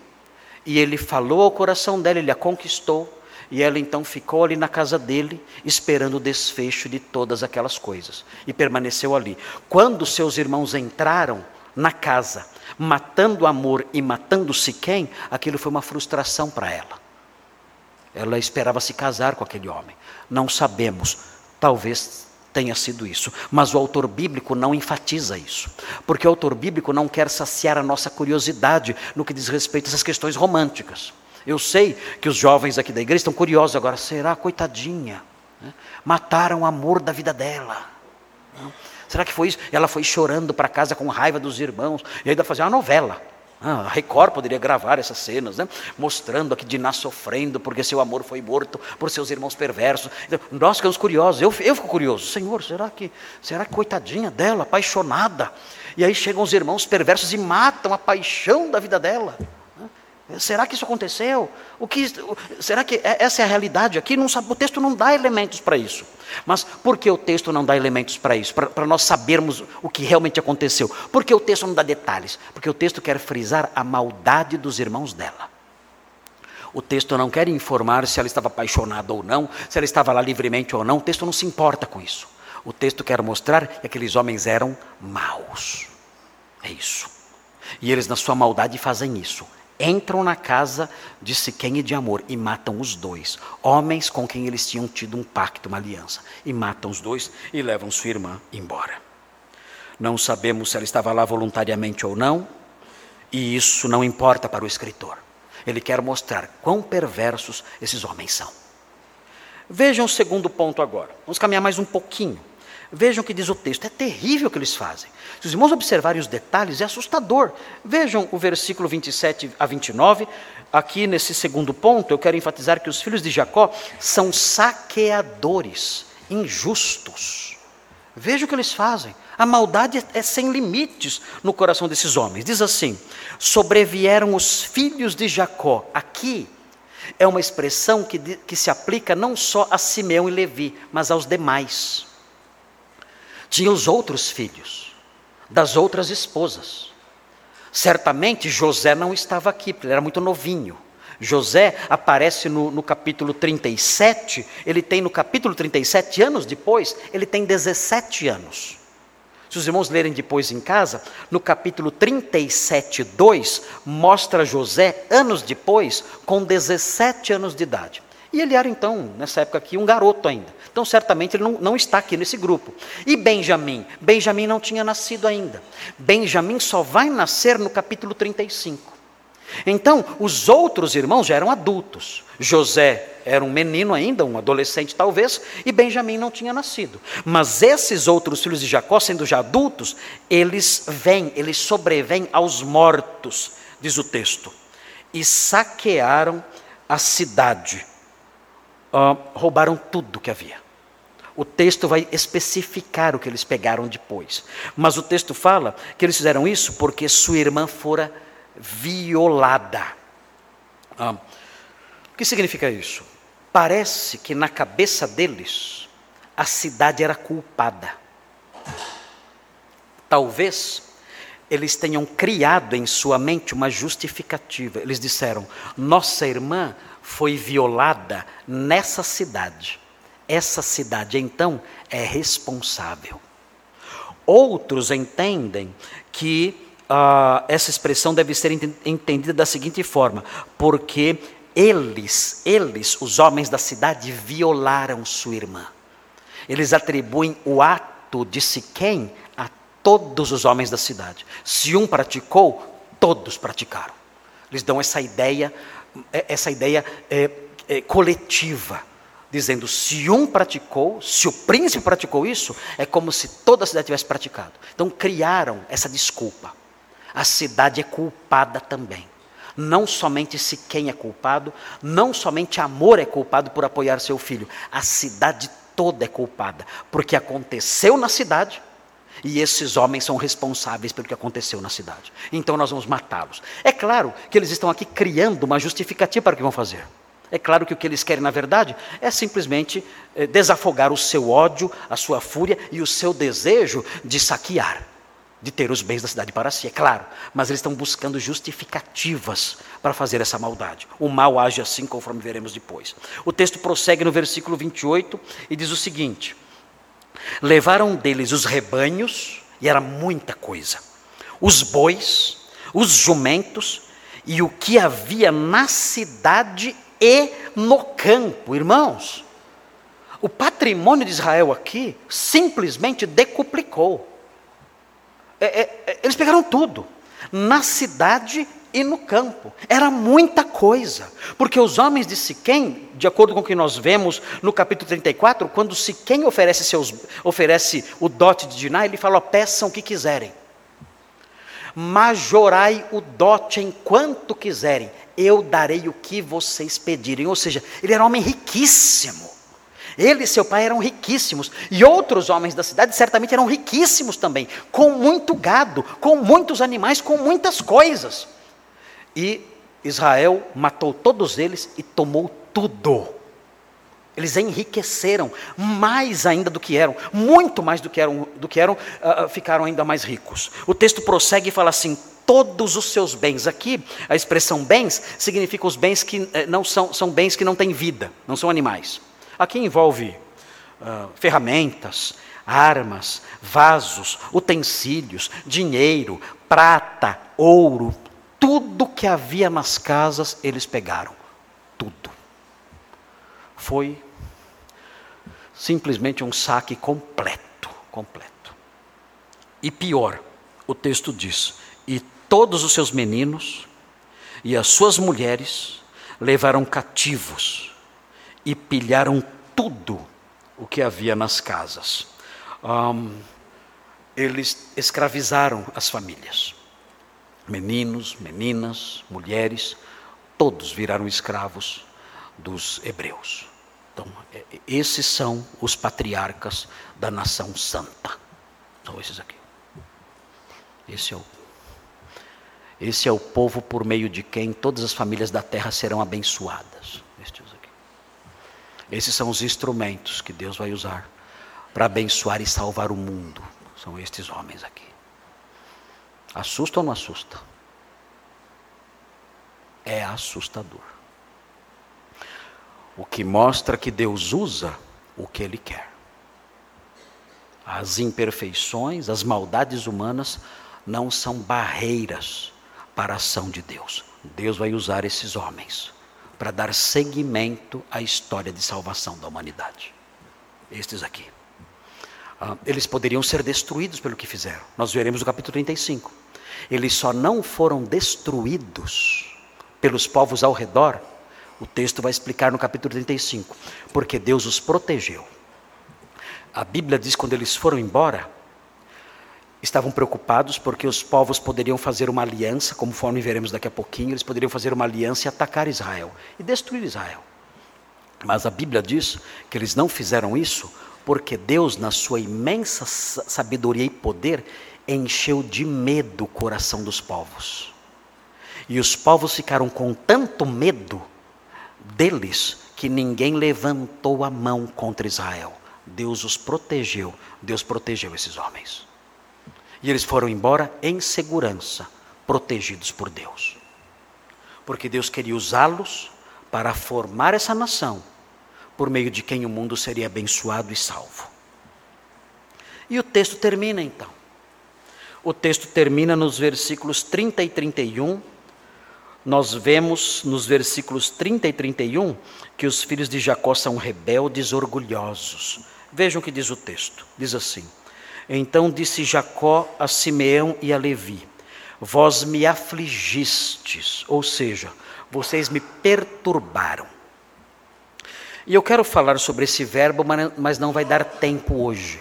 e ele falou ao coração dela, ele a conquistou, e ela então ficou ali na casa dele, esperando o desfecho de todas aquelas coisas, e permaneceu ali. Quando seus irmãos entraram na casa, matando Amor e matando Siquém, aquilo foi uma frustração para ela. Ela esperava se casar com aquele homem. Não sabemos. Talvez tenha sido isso. Mas o autor bíblico não enfatiza isso. Porque o autor bíblico não quer saciar a nossa curiosidade no que diz respeito a essas questões românticas. Eu sei que os jovens aqui da igreja estão curiosos agora. Será, coitadinha? Né? Mataram o amor da vida dela. Será que foi isso? Ela foi chorando para casa com raiva dos irmãos. E ainda fazia uma novela. Ah, a Record poderia gravar essas cenas, né? mostrando aqui Diná sofrendo porque seu amor foi morto por seus irmãos perversos. Então, nós ficamos curiosos, eu, eu fico curioso. Senhor, será que, será que coitadinha dela, apaixonada? E aí chegam os irmãos perversos e matam a paixão da vida dela. Será que isso aconteceu? O que, será que é, essa é a realidade aqui? Não, o texto não dá elementos para isso. Mas por que o texto não dá elementos para isso? Para nós sabermos o que realmente aconteceu. Por que o texto não dá detalhes? Porque o texto quer frisar a maldade dos irmãos dela. O texto não quer informar se ela estava apaixonada ou não, se ela estava lá livremente ou não. O texto não se importa com isso. O texto quer mostrar que aqueles homens eram maus. É isso. E eles, na sua maldade, fazem isso entram na casa de Siquém e de Amor e matam os dois, homens com quem eles tinham tido um pacto, uma aliança, e matam os dois e levam sua irmã embora. Não sabemos se ela estava lá voluntariamente ou não, e isso não importa para o escritor. Ele quer mostrar quão perversos esses homens são. Vejam o segundo ponto agora. Vamos caminhar mais um pouquinho. Vejam o que diz o texto. É terrível o que eles fazem. Se os irmãos observarem os detalhes, é assustador. Vejam o versículo 27 a 29. Aqui nesse segundo ponto, eu quero enfatizar que os filhos de Jacó são saqueadores, injustos. Veja o que eles fazem. A maldade é sem limites no coração desses homens. Diz assim: sobrevieram os filhos de Jacó. Aqui é uma expressão que, que se aplica não só a Simeão e Levi, mas aos demais. Tinha os outros filhos das outras esposas. Certamente José não estava aqui, porque ele era muito novinho. José aparece no, no, capítulo 37, ele tem no capítulo 37, anos depois, ele tem 17 anos. Se os irmãos lerem depois em casa, no capítulo 37, 2, mostra José, anos depois, com 17 anos de idade. E ele era então, nessa época aqui, um garoto ainda. Então, certamente, ele não, não está aqui nesse grupo. E Benjamim? Benjamim não tinha nascido ainda. Benjamim só vai nascer no capítulo 35. Então, os outros irmãos já eram adultos. José era um menino ainda, um adolescente talvez, e Benjamim não tinha nascido. Mas esses outros filhos de Jacó, sendo já adultos, eles vêm, eles sobrevêm aos mortos, diz o texto, e saquearam a cidade uh, roubaram tudo que havia. O texto vai especificar o que eles pegaram depois. Mas o texto fala que eles fizeram isso porque sua irmã fora violada. Ah, o que significa isso? Parece que na cabeça deles a cidade era culpada. Talvez eles tenham criado em sua mente uma justificativa. Eles disseram: nossa irmã foi violada nessa cidade. Essa cidade, então, é responsável. Outros entendem que uh, essa expressão deve ser entendida da seguinte forma: porque eles, eles, os homens da cidade, violaram sua irmã. Eles atribuem o ato de Siquém a todos os homens da cidade. Se um praticou, todos praticaram. Eles dão essa ideia essa ideia é, é, coletiva, dizendo: se um praticou, se o príncipe praticou isso, é como se toda a cidade tivesse praticado. Então criaram essa desculpa. A cidade é culpada também. Não somente se quem é culpado, não somente amor é culpado por apoiar seu filho, a cidade toda é culpada, porque aconteceu na cidade e esses homens são responsáveis pelo que aconteceu na cidade. Então nós vamos matá-los. É claro que eles estão aqui criando uma justificativa para o que vão fazer. É claro que o que eles querem, na verdade, é simplesmente é, desafogar o seu ódio, a sua fúria e o seu desejo de saquear, de ter os bens da cidade para si, é claro. Mas eles estão buscando justificativas para fazer essa maldade. O mal age assim, conforme veremos depois. O texto prossegue no versículo 28 e diz o seguinte. Levaram deles os rebanhos, e era muita coisa, os bois, os jumentos e o que havia na cidade e no campo. Irmãos, o patrimônio de Israel aqui simplesmente decuplicou. É, é, é eles pegaram tudo, na cidade e no campo. Era muita coisa, porque os homens de Siquém, de acordo com o que nós vemos no capítulo 34, quando Siquém oferece, seus, oferece o dote de Diná, ele fala: peçam o que quiserem, majorai o dote enquanto quiserem, eu darei o que vocês pedirem. Ou seja, ele era um homem riquíssimo. Ele e seu pai eram riquíssimos, e outros homens da cidade certamente eram riquíssimos também, com muito gado, com muitos animais, com muitas coisas. E Israel matou todos eles e tomou tudo. Eles enriqueceram mais ainda do que eram, muito mais do que eram, do que eram uh, ficaram ainda mais ricos. O texto prossegue e fala assim: todos os seus bens. Aqui, a expressão bens significa os bens que eh, não são, são bens que não têm vida, não são animais. Aqui envolve uh, ferramentas, armas, vasos, utensílios, dinheiro, prata, ouro, tudo que havia nas casas, eles pegaram. Tudo. Foi simplesmente um saque completo, completo. E pior, o texto diz: "E todos os seus meninos e as suas mulheres levaram cativos e pilharam tudo o que havia nas casas." Um, eles escravizaram as famílias. Meninos, meninas, mulheres, todos viraram escravos dos hebreus. Então, é, é, esses são os patriarcas da nação santa. São esses aqui. Esse é o esse é o povo por meio de quem todas as famílias da terra serão abençoadas. Estes aqui. Esses são os instrumentos que Deus vai usar para abençoar e salvar o mundo. São estes homens aqui. Assusta ou não assusta? É assustador. O que mostra que Deus usa o que Ele quer. As imperfeições, as maldades humanas não são barreiras para a ação de Deus. Deus vai usar esses homens para dar seguimento à história de salvação da humanidade. Estes aqui. Ah, eles poderiam ser destruídos pelo que fizeram. Nós veremos no capítulo 35. Eles só não foram destruídos pelos povos ao redor. O texto vai explicar no capítulo 35. Porque Deus os protegeu. A Bíblia diz que quando eles foram embora, estavam preocupados porque os povos poderiam fazer uma aliança, conforme veremos daqui a pouquinho, eles poderiam fazer uma aliança e atacar Israel e destruir Israel. Mas a Bíblia diz que eles não fizeram isso porque Deus, na sua imensa sabedoria e poder, encheu de medo o coração dos povos. E os povos ficaram com tanto medo deles que ninguém levantou a mão contra Israel. Deus os protegeu, Deus protegeu esses homens. E eles foram embora em segurança, protegidos por Deus. Porque Deus queria usá-los para formar essa nação, por meio de quem o mundo seria abençoado e salvo. E o texto termina então. O texto termina nos versículos 30 e 31. Nós vemos nos versículos 30 e 31 que os filhos de Jacó são rebeldes, orgulhosos. Vejam o que diz o texto: diz assim: então disse Jacó a Simeão e a Levi: Vós me afligistes, ou seja, vocês me perturbaram. E eu quero falar sobre esse verbo, mas não vai dar tempo hoje,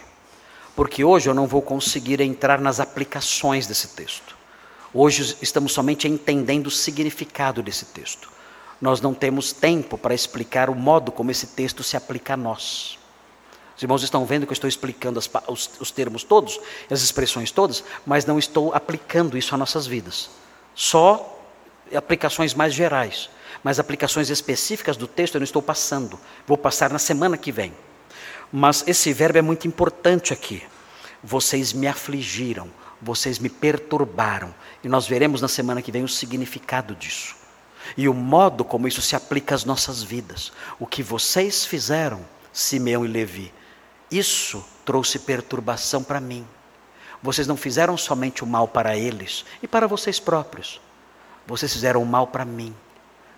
porque hoje eu não vou conseguir entrar nas aplicações desse texto. Hoje estamos somente entendendo o significado desse texto. Nós não temos tempo para explicar o modo como esse texto se aplica a nós. Os irmãos estão vendo que eu estou explicando as, os, os termos todos, as expressões todas, mas não estou aplicando isso a nossas vidas. Só aplicações mais gerais. Mas aplicações específicas do texto eu não estou passando. Vou passar na semana que vem. Mas esse verbo é muito importante aqui. Vocês me afligiram, vocês me perturbaram. E nós veremos na semana que vem o significado disso. E o modo como isso se aplica às nossas vidas. O que vocês fizeram, Simeão e Levi, isso trouxe perturbação para mim. Vocês não fizeram somente o mal para eles e para vocês próprios. Vocês fizeram o mal para mim.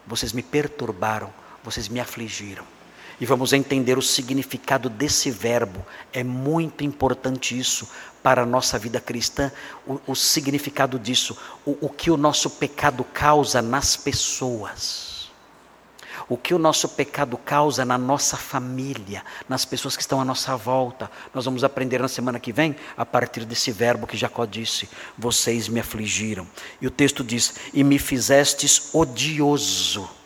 Vocês me perturbaram, vocês me afligiram. E vamos entender o significado desse verbo. É muito importante isso para a nossa vida cristã, o, o significado disso, o, o que o nosso pecado causa nas pessoas o que o nosso pecado causa na nossa família, nas pessoas que estão à nossa volta. Nós vamos aprender na semana que vem a partir desse verbo que Jacó disse: Vocês me afligiram. E o texto diz: E me fizestes odioso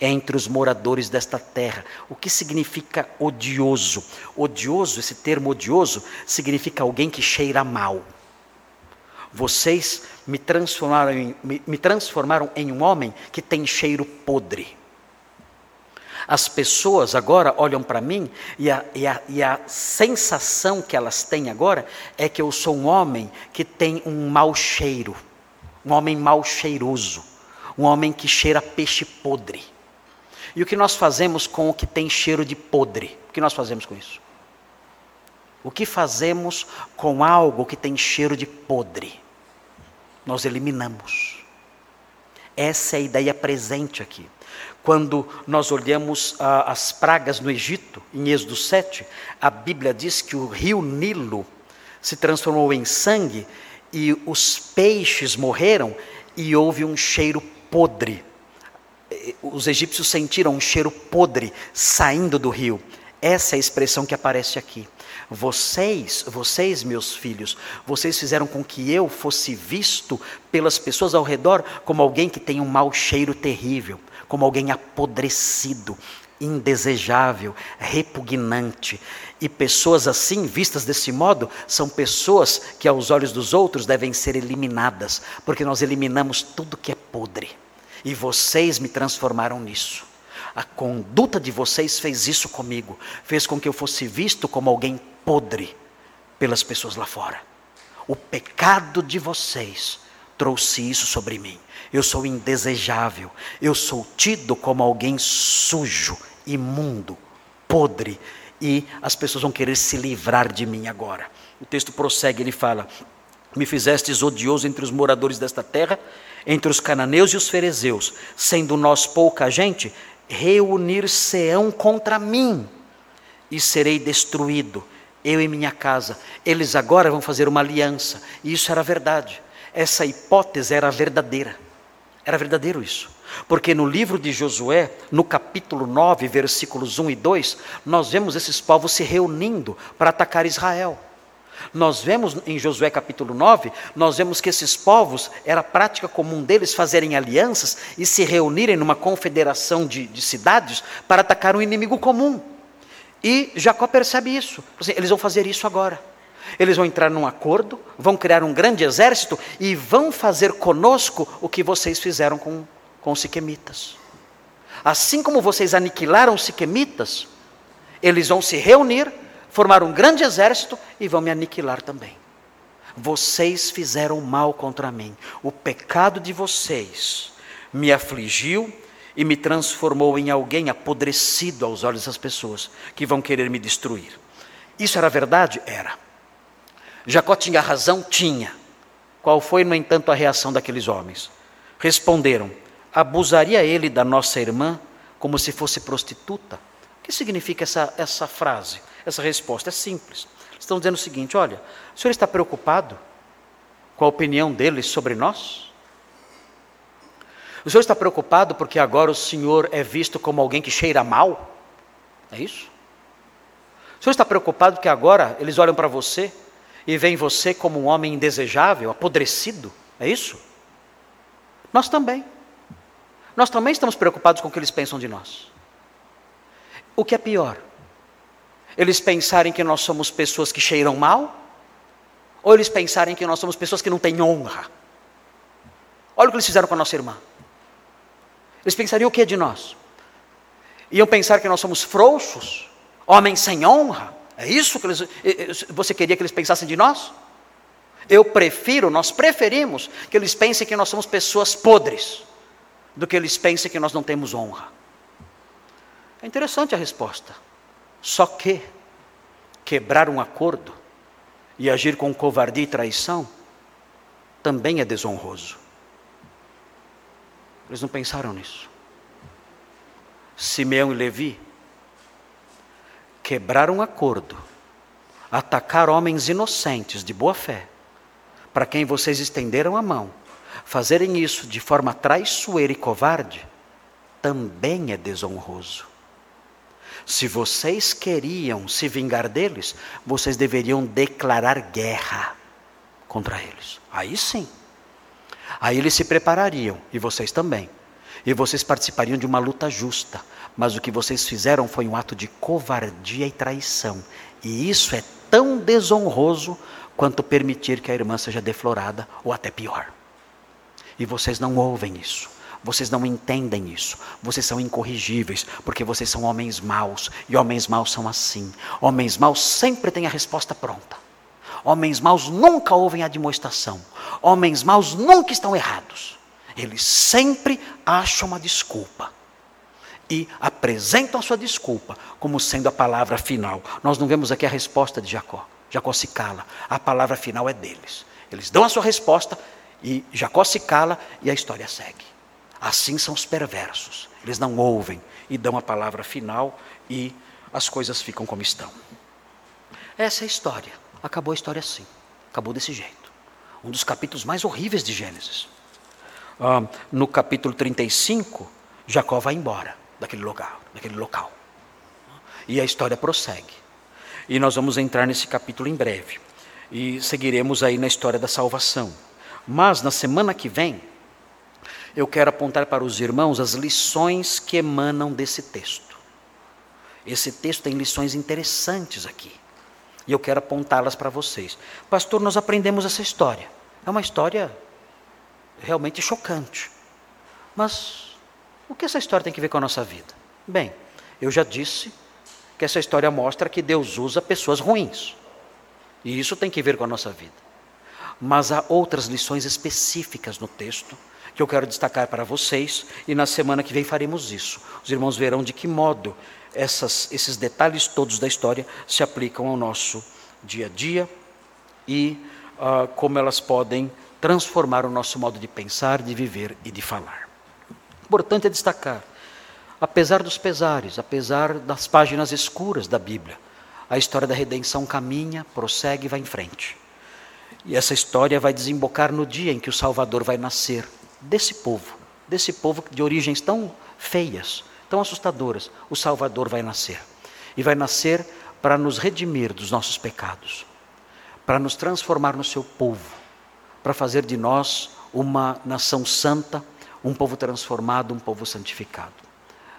entre os moradores desta terra. O que significa odioso? Odioso, esse termo odioso, significa alguém que cheira mal. Vocês me transformaram em, me, me transformaram em um homem que tem cheiro podre. As pessoas agora olham para mim e a, e, a, e a sensação que elas têm agora é que eu sou um homem que tem um mau cheiro, um homem mau cheiroso, um homem que cheira peixe podre. E o que nós fazemos com o que tem cheiro de podre? O que nós fazemos com isso? O que fazemos com algo que tem cheiro de podre? Nós eliminamos. Essa é a ideia presente aqui. Quando nós olhamos ah, as pragas no Egito, em Êxodo 7, a Bíblia diz que o rio Nilo se transformou em sangue e os peixes morreram e houve um cheiro podre. Os egípcios sentiram um cheiro podre saindo do rio. Essa é a expressão que aparece aqui. Vocês, vocês, meus filhos, vocês fizeram com que eu fosse visto pelas pessoas ao redor como alguém que tem um mau cheiro terrível como alguém apodrecido, indesejável, repugnante. E pessoas assim, vistas desse modo, são pessoas que aos olhos dos outros devem ser eliminadas, porque nós eliminamos tudo que é podre. E vocês me transformaram nisso. A conduta de vocês fez isso comigo, fez com que eu fosse visto como alguém podre pelas pessoas lá fora. O pecado de vocês trouxe isso sobre mim eu sou indesejável, eu sou tido como alguém sujo, imundo, podre, e as pessoas vão querer se livrar de mim agora. O texto prossegue, ele fala: Me fizestes odioso entre os moradores desta terra, entre os cananeus e os ferezeus, sendo nós pouca gente, reunir-se-ão contra mim e serei destruído, eu e minha casa. Eles agora vão fazer uma aliança. E isso era verdade. Essa hipótese era verdadeira. Era verdadeiro isso. Porque no livro de Josué, no capítulo 9, versículos 1 e 2, nós vemos esses povos se reunindo para atacar Israel. Nós vemos em Josué capítulo 9, nós vemos que esses povos, era prática comum deles fazerem alianças e se reunirem numa confederação de, de cidades para atacar um inimigo comum. E Jacó percebe isso. Eles vão fazer isso agora. Eles vão entrar num acordo, vão criar um grande exército e vão fazer conosco o que vocês fizeram com, com os siquemitas. Assim como vocês aniquilaram os siquemitas, eles vão se reunir, formar um grande exército e vão me aniquilar também. Vocês fizeram mal contra mim. O pecado de vocês me afligiu e me transformou em alguém apodrecido aos olhos das pessoas que vão querer me destruir. Isso era verdade? Era. Jacó tinha razão? Tinha. Qual foi, no entanto, a reação daqueles homens? Responderam: Abusaria ele da nossa irmã como se fosse prostituta? O que significa essa, essa frase, essa resposta? É simples. Estão dizendo o seguinte: olha, o senhor está preocupado com a opinião deles sobre nós? O senhor está preocupado porque agora o senhor é visto como alguém que cheira mal? É isso? O senhor está preocupado porque agora eles olham para você e veem você como um homem indesejável, apodrecido? É isso? Nós também. Nós também estamos preocupados com o que eles pensam de nós. O que é pior? Eles pensarem que nós somos pessoas que cheiram mal? Ou eles pensarem que nós somos pessoas que não têm honra? Olha o que eles fizeram com a nossa irmã. Eles pensariam o que de nós? Iam pensar que nós somos frouxos, homens sem honra? É isso que eles, você queria que eles pensassem de nós? Eu prefiro, nós preferimos que eles pensem que nós somos pessoas podres, do que eles pensem que nós não temos honra. É interessante a resposta. Só que quebrar um acordo e agir com covardia e traição também é desonroso. Eles não pensaram nisso. Simeão e Levi quebraram um acordo, atacar homens inocentes de boa fé, para quem vocês estenderam a mão, fazerem isso de forma traiçoeira e covarde, também é desonroso. Se vocês queriam se vingar deles, vocês deveriam declarar guerra contra eles. Aí sim. Aí eles se preparariam, e vocês também. E vocês participariam de uma luta justa. Mas o que vocês fizeram foi um ato de covardia e traição. E isso é tão desonroso quanto permitir que a irmã seja deflorada, ou até pior. E vocês não ouvem isso. Vocês não entendem isso. Vocês são incorrigíveis, porque vocês são homens maus. E homens maus são assim. Homens maus sempre têm a resposta pronta. Homens maus nunca ouvem a demonstração. Homens maus nunca estão errados. Eles sempre acham uma desculpa. E apresentam a sua desculpa como sendo a palavra final. Nós não vemos aqui a resposta de Jacó. Jacó se cala. A palavra final é deles. Eles dão a sua resposta e Jacó se cala e a história segue. Assim são os perversos. Eles não ouvem e dão a palavra final e as coisas ficam como estão. Essa é a história. Acabou a história assim. Acabou desse jeito. Um dos capítulos mais horríveis de Gênesis. Ah, no capítulo 35, Jacó vai embora daquele local, daquele local. E a história prossegue. E nós vamos entrar nesse capítulo em breve. E seguiremos aí na história da salvação. Mas na semana que vem, eu quero apontar para os irmãos as lições que emanam desse texto. Esse texto tem lições interessantes aqui. E eu quero apontá-las para vocês. Pastor, nós aprendemos essa história. É uma história realmente chocante. Mas o que essa história tem a ver com a nossa vida? Bem, eu já disse que essa história mostra que Deus usa pessoas ruins. E isso tem que ver com a nossa vida. Mas há outras lições específicas no texto que eu quero destacar para vocês, e na semana que vem faremos isso. Os irmãos verão de que modo essas, esses detalhes todos da história se aplicam ao nosso dia a dia e uh, como elas podem transformar o nosso modo de pensar, de viver e de falar. Importante é destacar: apesar dos pesares, apesar das páginas escuras da Bíblia, a história da redenção caminha, prossegue e vai em frente. E essa história vai desembocar no dia em que o Salvador vai nascer desse povo, desse povo de origens tão feias, tão assustadoras. O Salvador vai nascer. E vai nascer para nos redimir dos nossos pecados, para nos transformar no seu povo, para fazer de nós uma nação santa, um povo transformado, um povo santificado.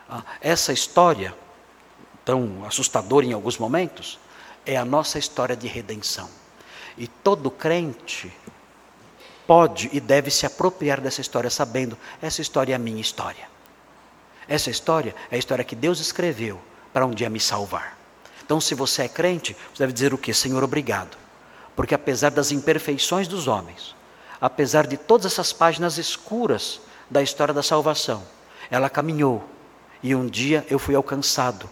Ah, essa história, tão assustadora em alguns momentos, é a nossa história de redenção. E todo crente pode e deve se apropriar dessa história, sabendo: essa história é a minha história. Essa história é a história que Deus escreveu para um dia me salvar. Então, se você é crente, você deve dizer o que? Senhor, obrigado. Porque apesar das imperfeições dos homens, apesar de todas essas páginas escuras da história da salvação, ela caminhou e um dia eu fui alcançado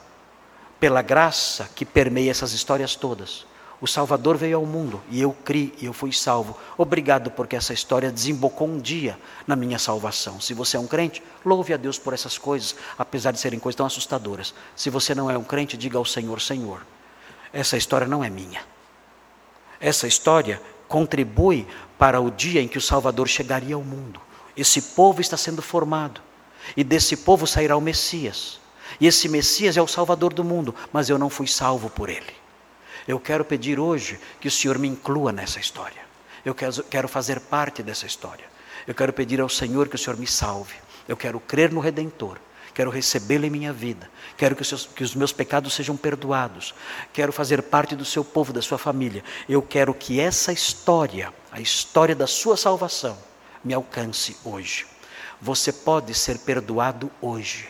pela graça que permeia essas histórias todas. O Salvador veio ao mundo e eu criei e eu fui salvo. Obrigado porque essa história desembocou um dia na minha salvação. Se você é um crente, louve a Deus por essas coisas, apesar de serem coisas tão assustadoras. Se você não é um crente, diga ao Senhor: Senhor, essa história não é minha. Essa história contribui para o dia em que o Salvador chegaria ao mundo. Esse povo está sendo formado e desse povo sairá o Messias. E esse Messias é o Salvador do mundo, mas eu não fui salvo por ele. Eu quero pedir hoje que o Senhor me inclua nessa história. Eu quero, fazer parte dessa história. Eu quero pedir ao Senhor que o Senhor me salve. Eu quero crer no Redentor. Quero recebê-lo em minha vida. Quero que os, seus, que os meus pecados sejam perdoados. Quero fazer parte do seu povo, da sua família. Eu quero que essa história, a história da sua salvação, me alcance hoje. Você pode ser perdoado hoje.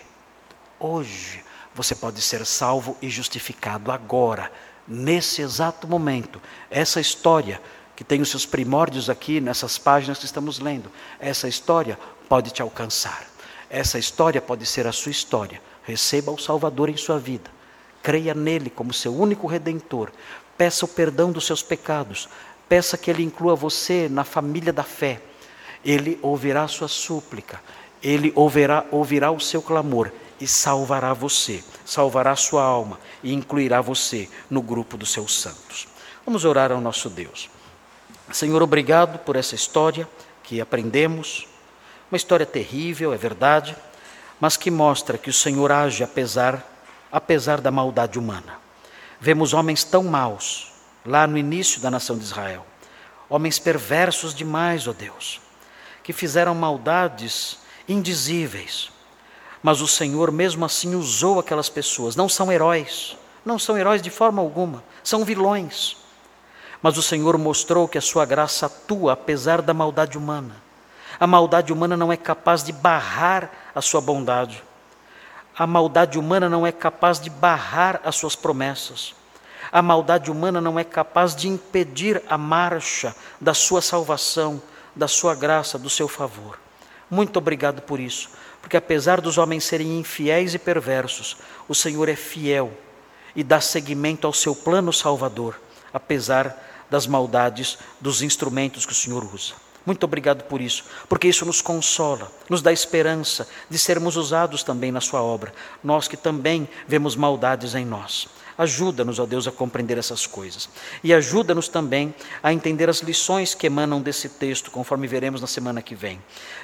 Hoje. Você pode ser salvo e justificado agora, nesse exato momento. Essa história, que tem os seus primórdios aqui nessas páginas que estamos lendo, essa história pode te alcançar. Essa história pode ser a sua história. Receba o Salvador em sua vida. Creia nele como seu único redentor. Peça o perdão dos seus pecados. Peça que ele inclua você na família da fé. Ele ouvirá a sua súplica. Ele ouvirá, ouvirá o seu clamor e salvará você, salvará sua alma e incluirá você no grupo dos seus santos. Vamos orar ao nosso Deus. Senhor, obrigado por essa história que aprendemos, uma história terrível, é verdade, mas que mostra que o Senhor age apesar apesar da maldade humana. Vemos homens tão maus lá no início da nação de Israel, homens perversos demais, ó oh Deus, que fizeram maldades indizíveis, mas o Senhor mesmo assim usou aquelas pessoas. Não são heróis, não são heróis de forma alguma, são vilões. Mas o Senhor mostrou que a sua graça atua apesar da maldade humana. A maldade humana não é capaz de barrar a sua bondade. A maldade humana não é capaz de barrar as suas promessas. A maldade humana não é capaz de impedir a marcha da sua salvação, da sua graça, do seu favor. Muito obrigado por isso porque apesar dos homens serem infiéis e perversos, o Senhor é fiel e dá seguimento ao seu plano salvador, apesar das maldades dos instrumentos que o Senhor usa. Muito obrigado por isso, porque isso nos consola, nos dá esperança de sermos usados também na Sua obra, nós que também vemos maldades em nós. Ajuda-nos, ó Deus, a compreender essas coisas. E ajuda-nos também a entender as lições que emanam desse texto, conforme veremos na semana que vem.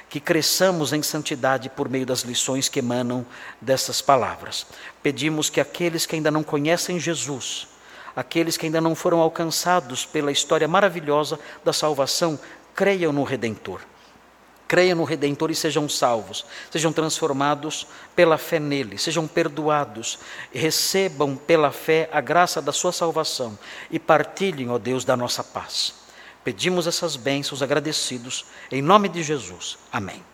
Que cresçamos em santidade por meio das lições que emanam dessas palavras. Pedimos que aqueles que ainda não conhecem Jesus, aqueles que ainda não foram alcançados pela história maravilhosa da salvação, creiam no Redentor creiam no Redentor e sejam salvos, sejam transformados pela fé nele, sejam perdoados, recebam pela fé a graça da sua salvação e partilhem, ó Deus, da nossa paz. Pedimos essas bênçãos agradecidos, em nome de Jesus. Amém.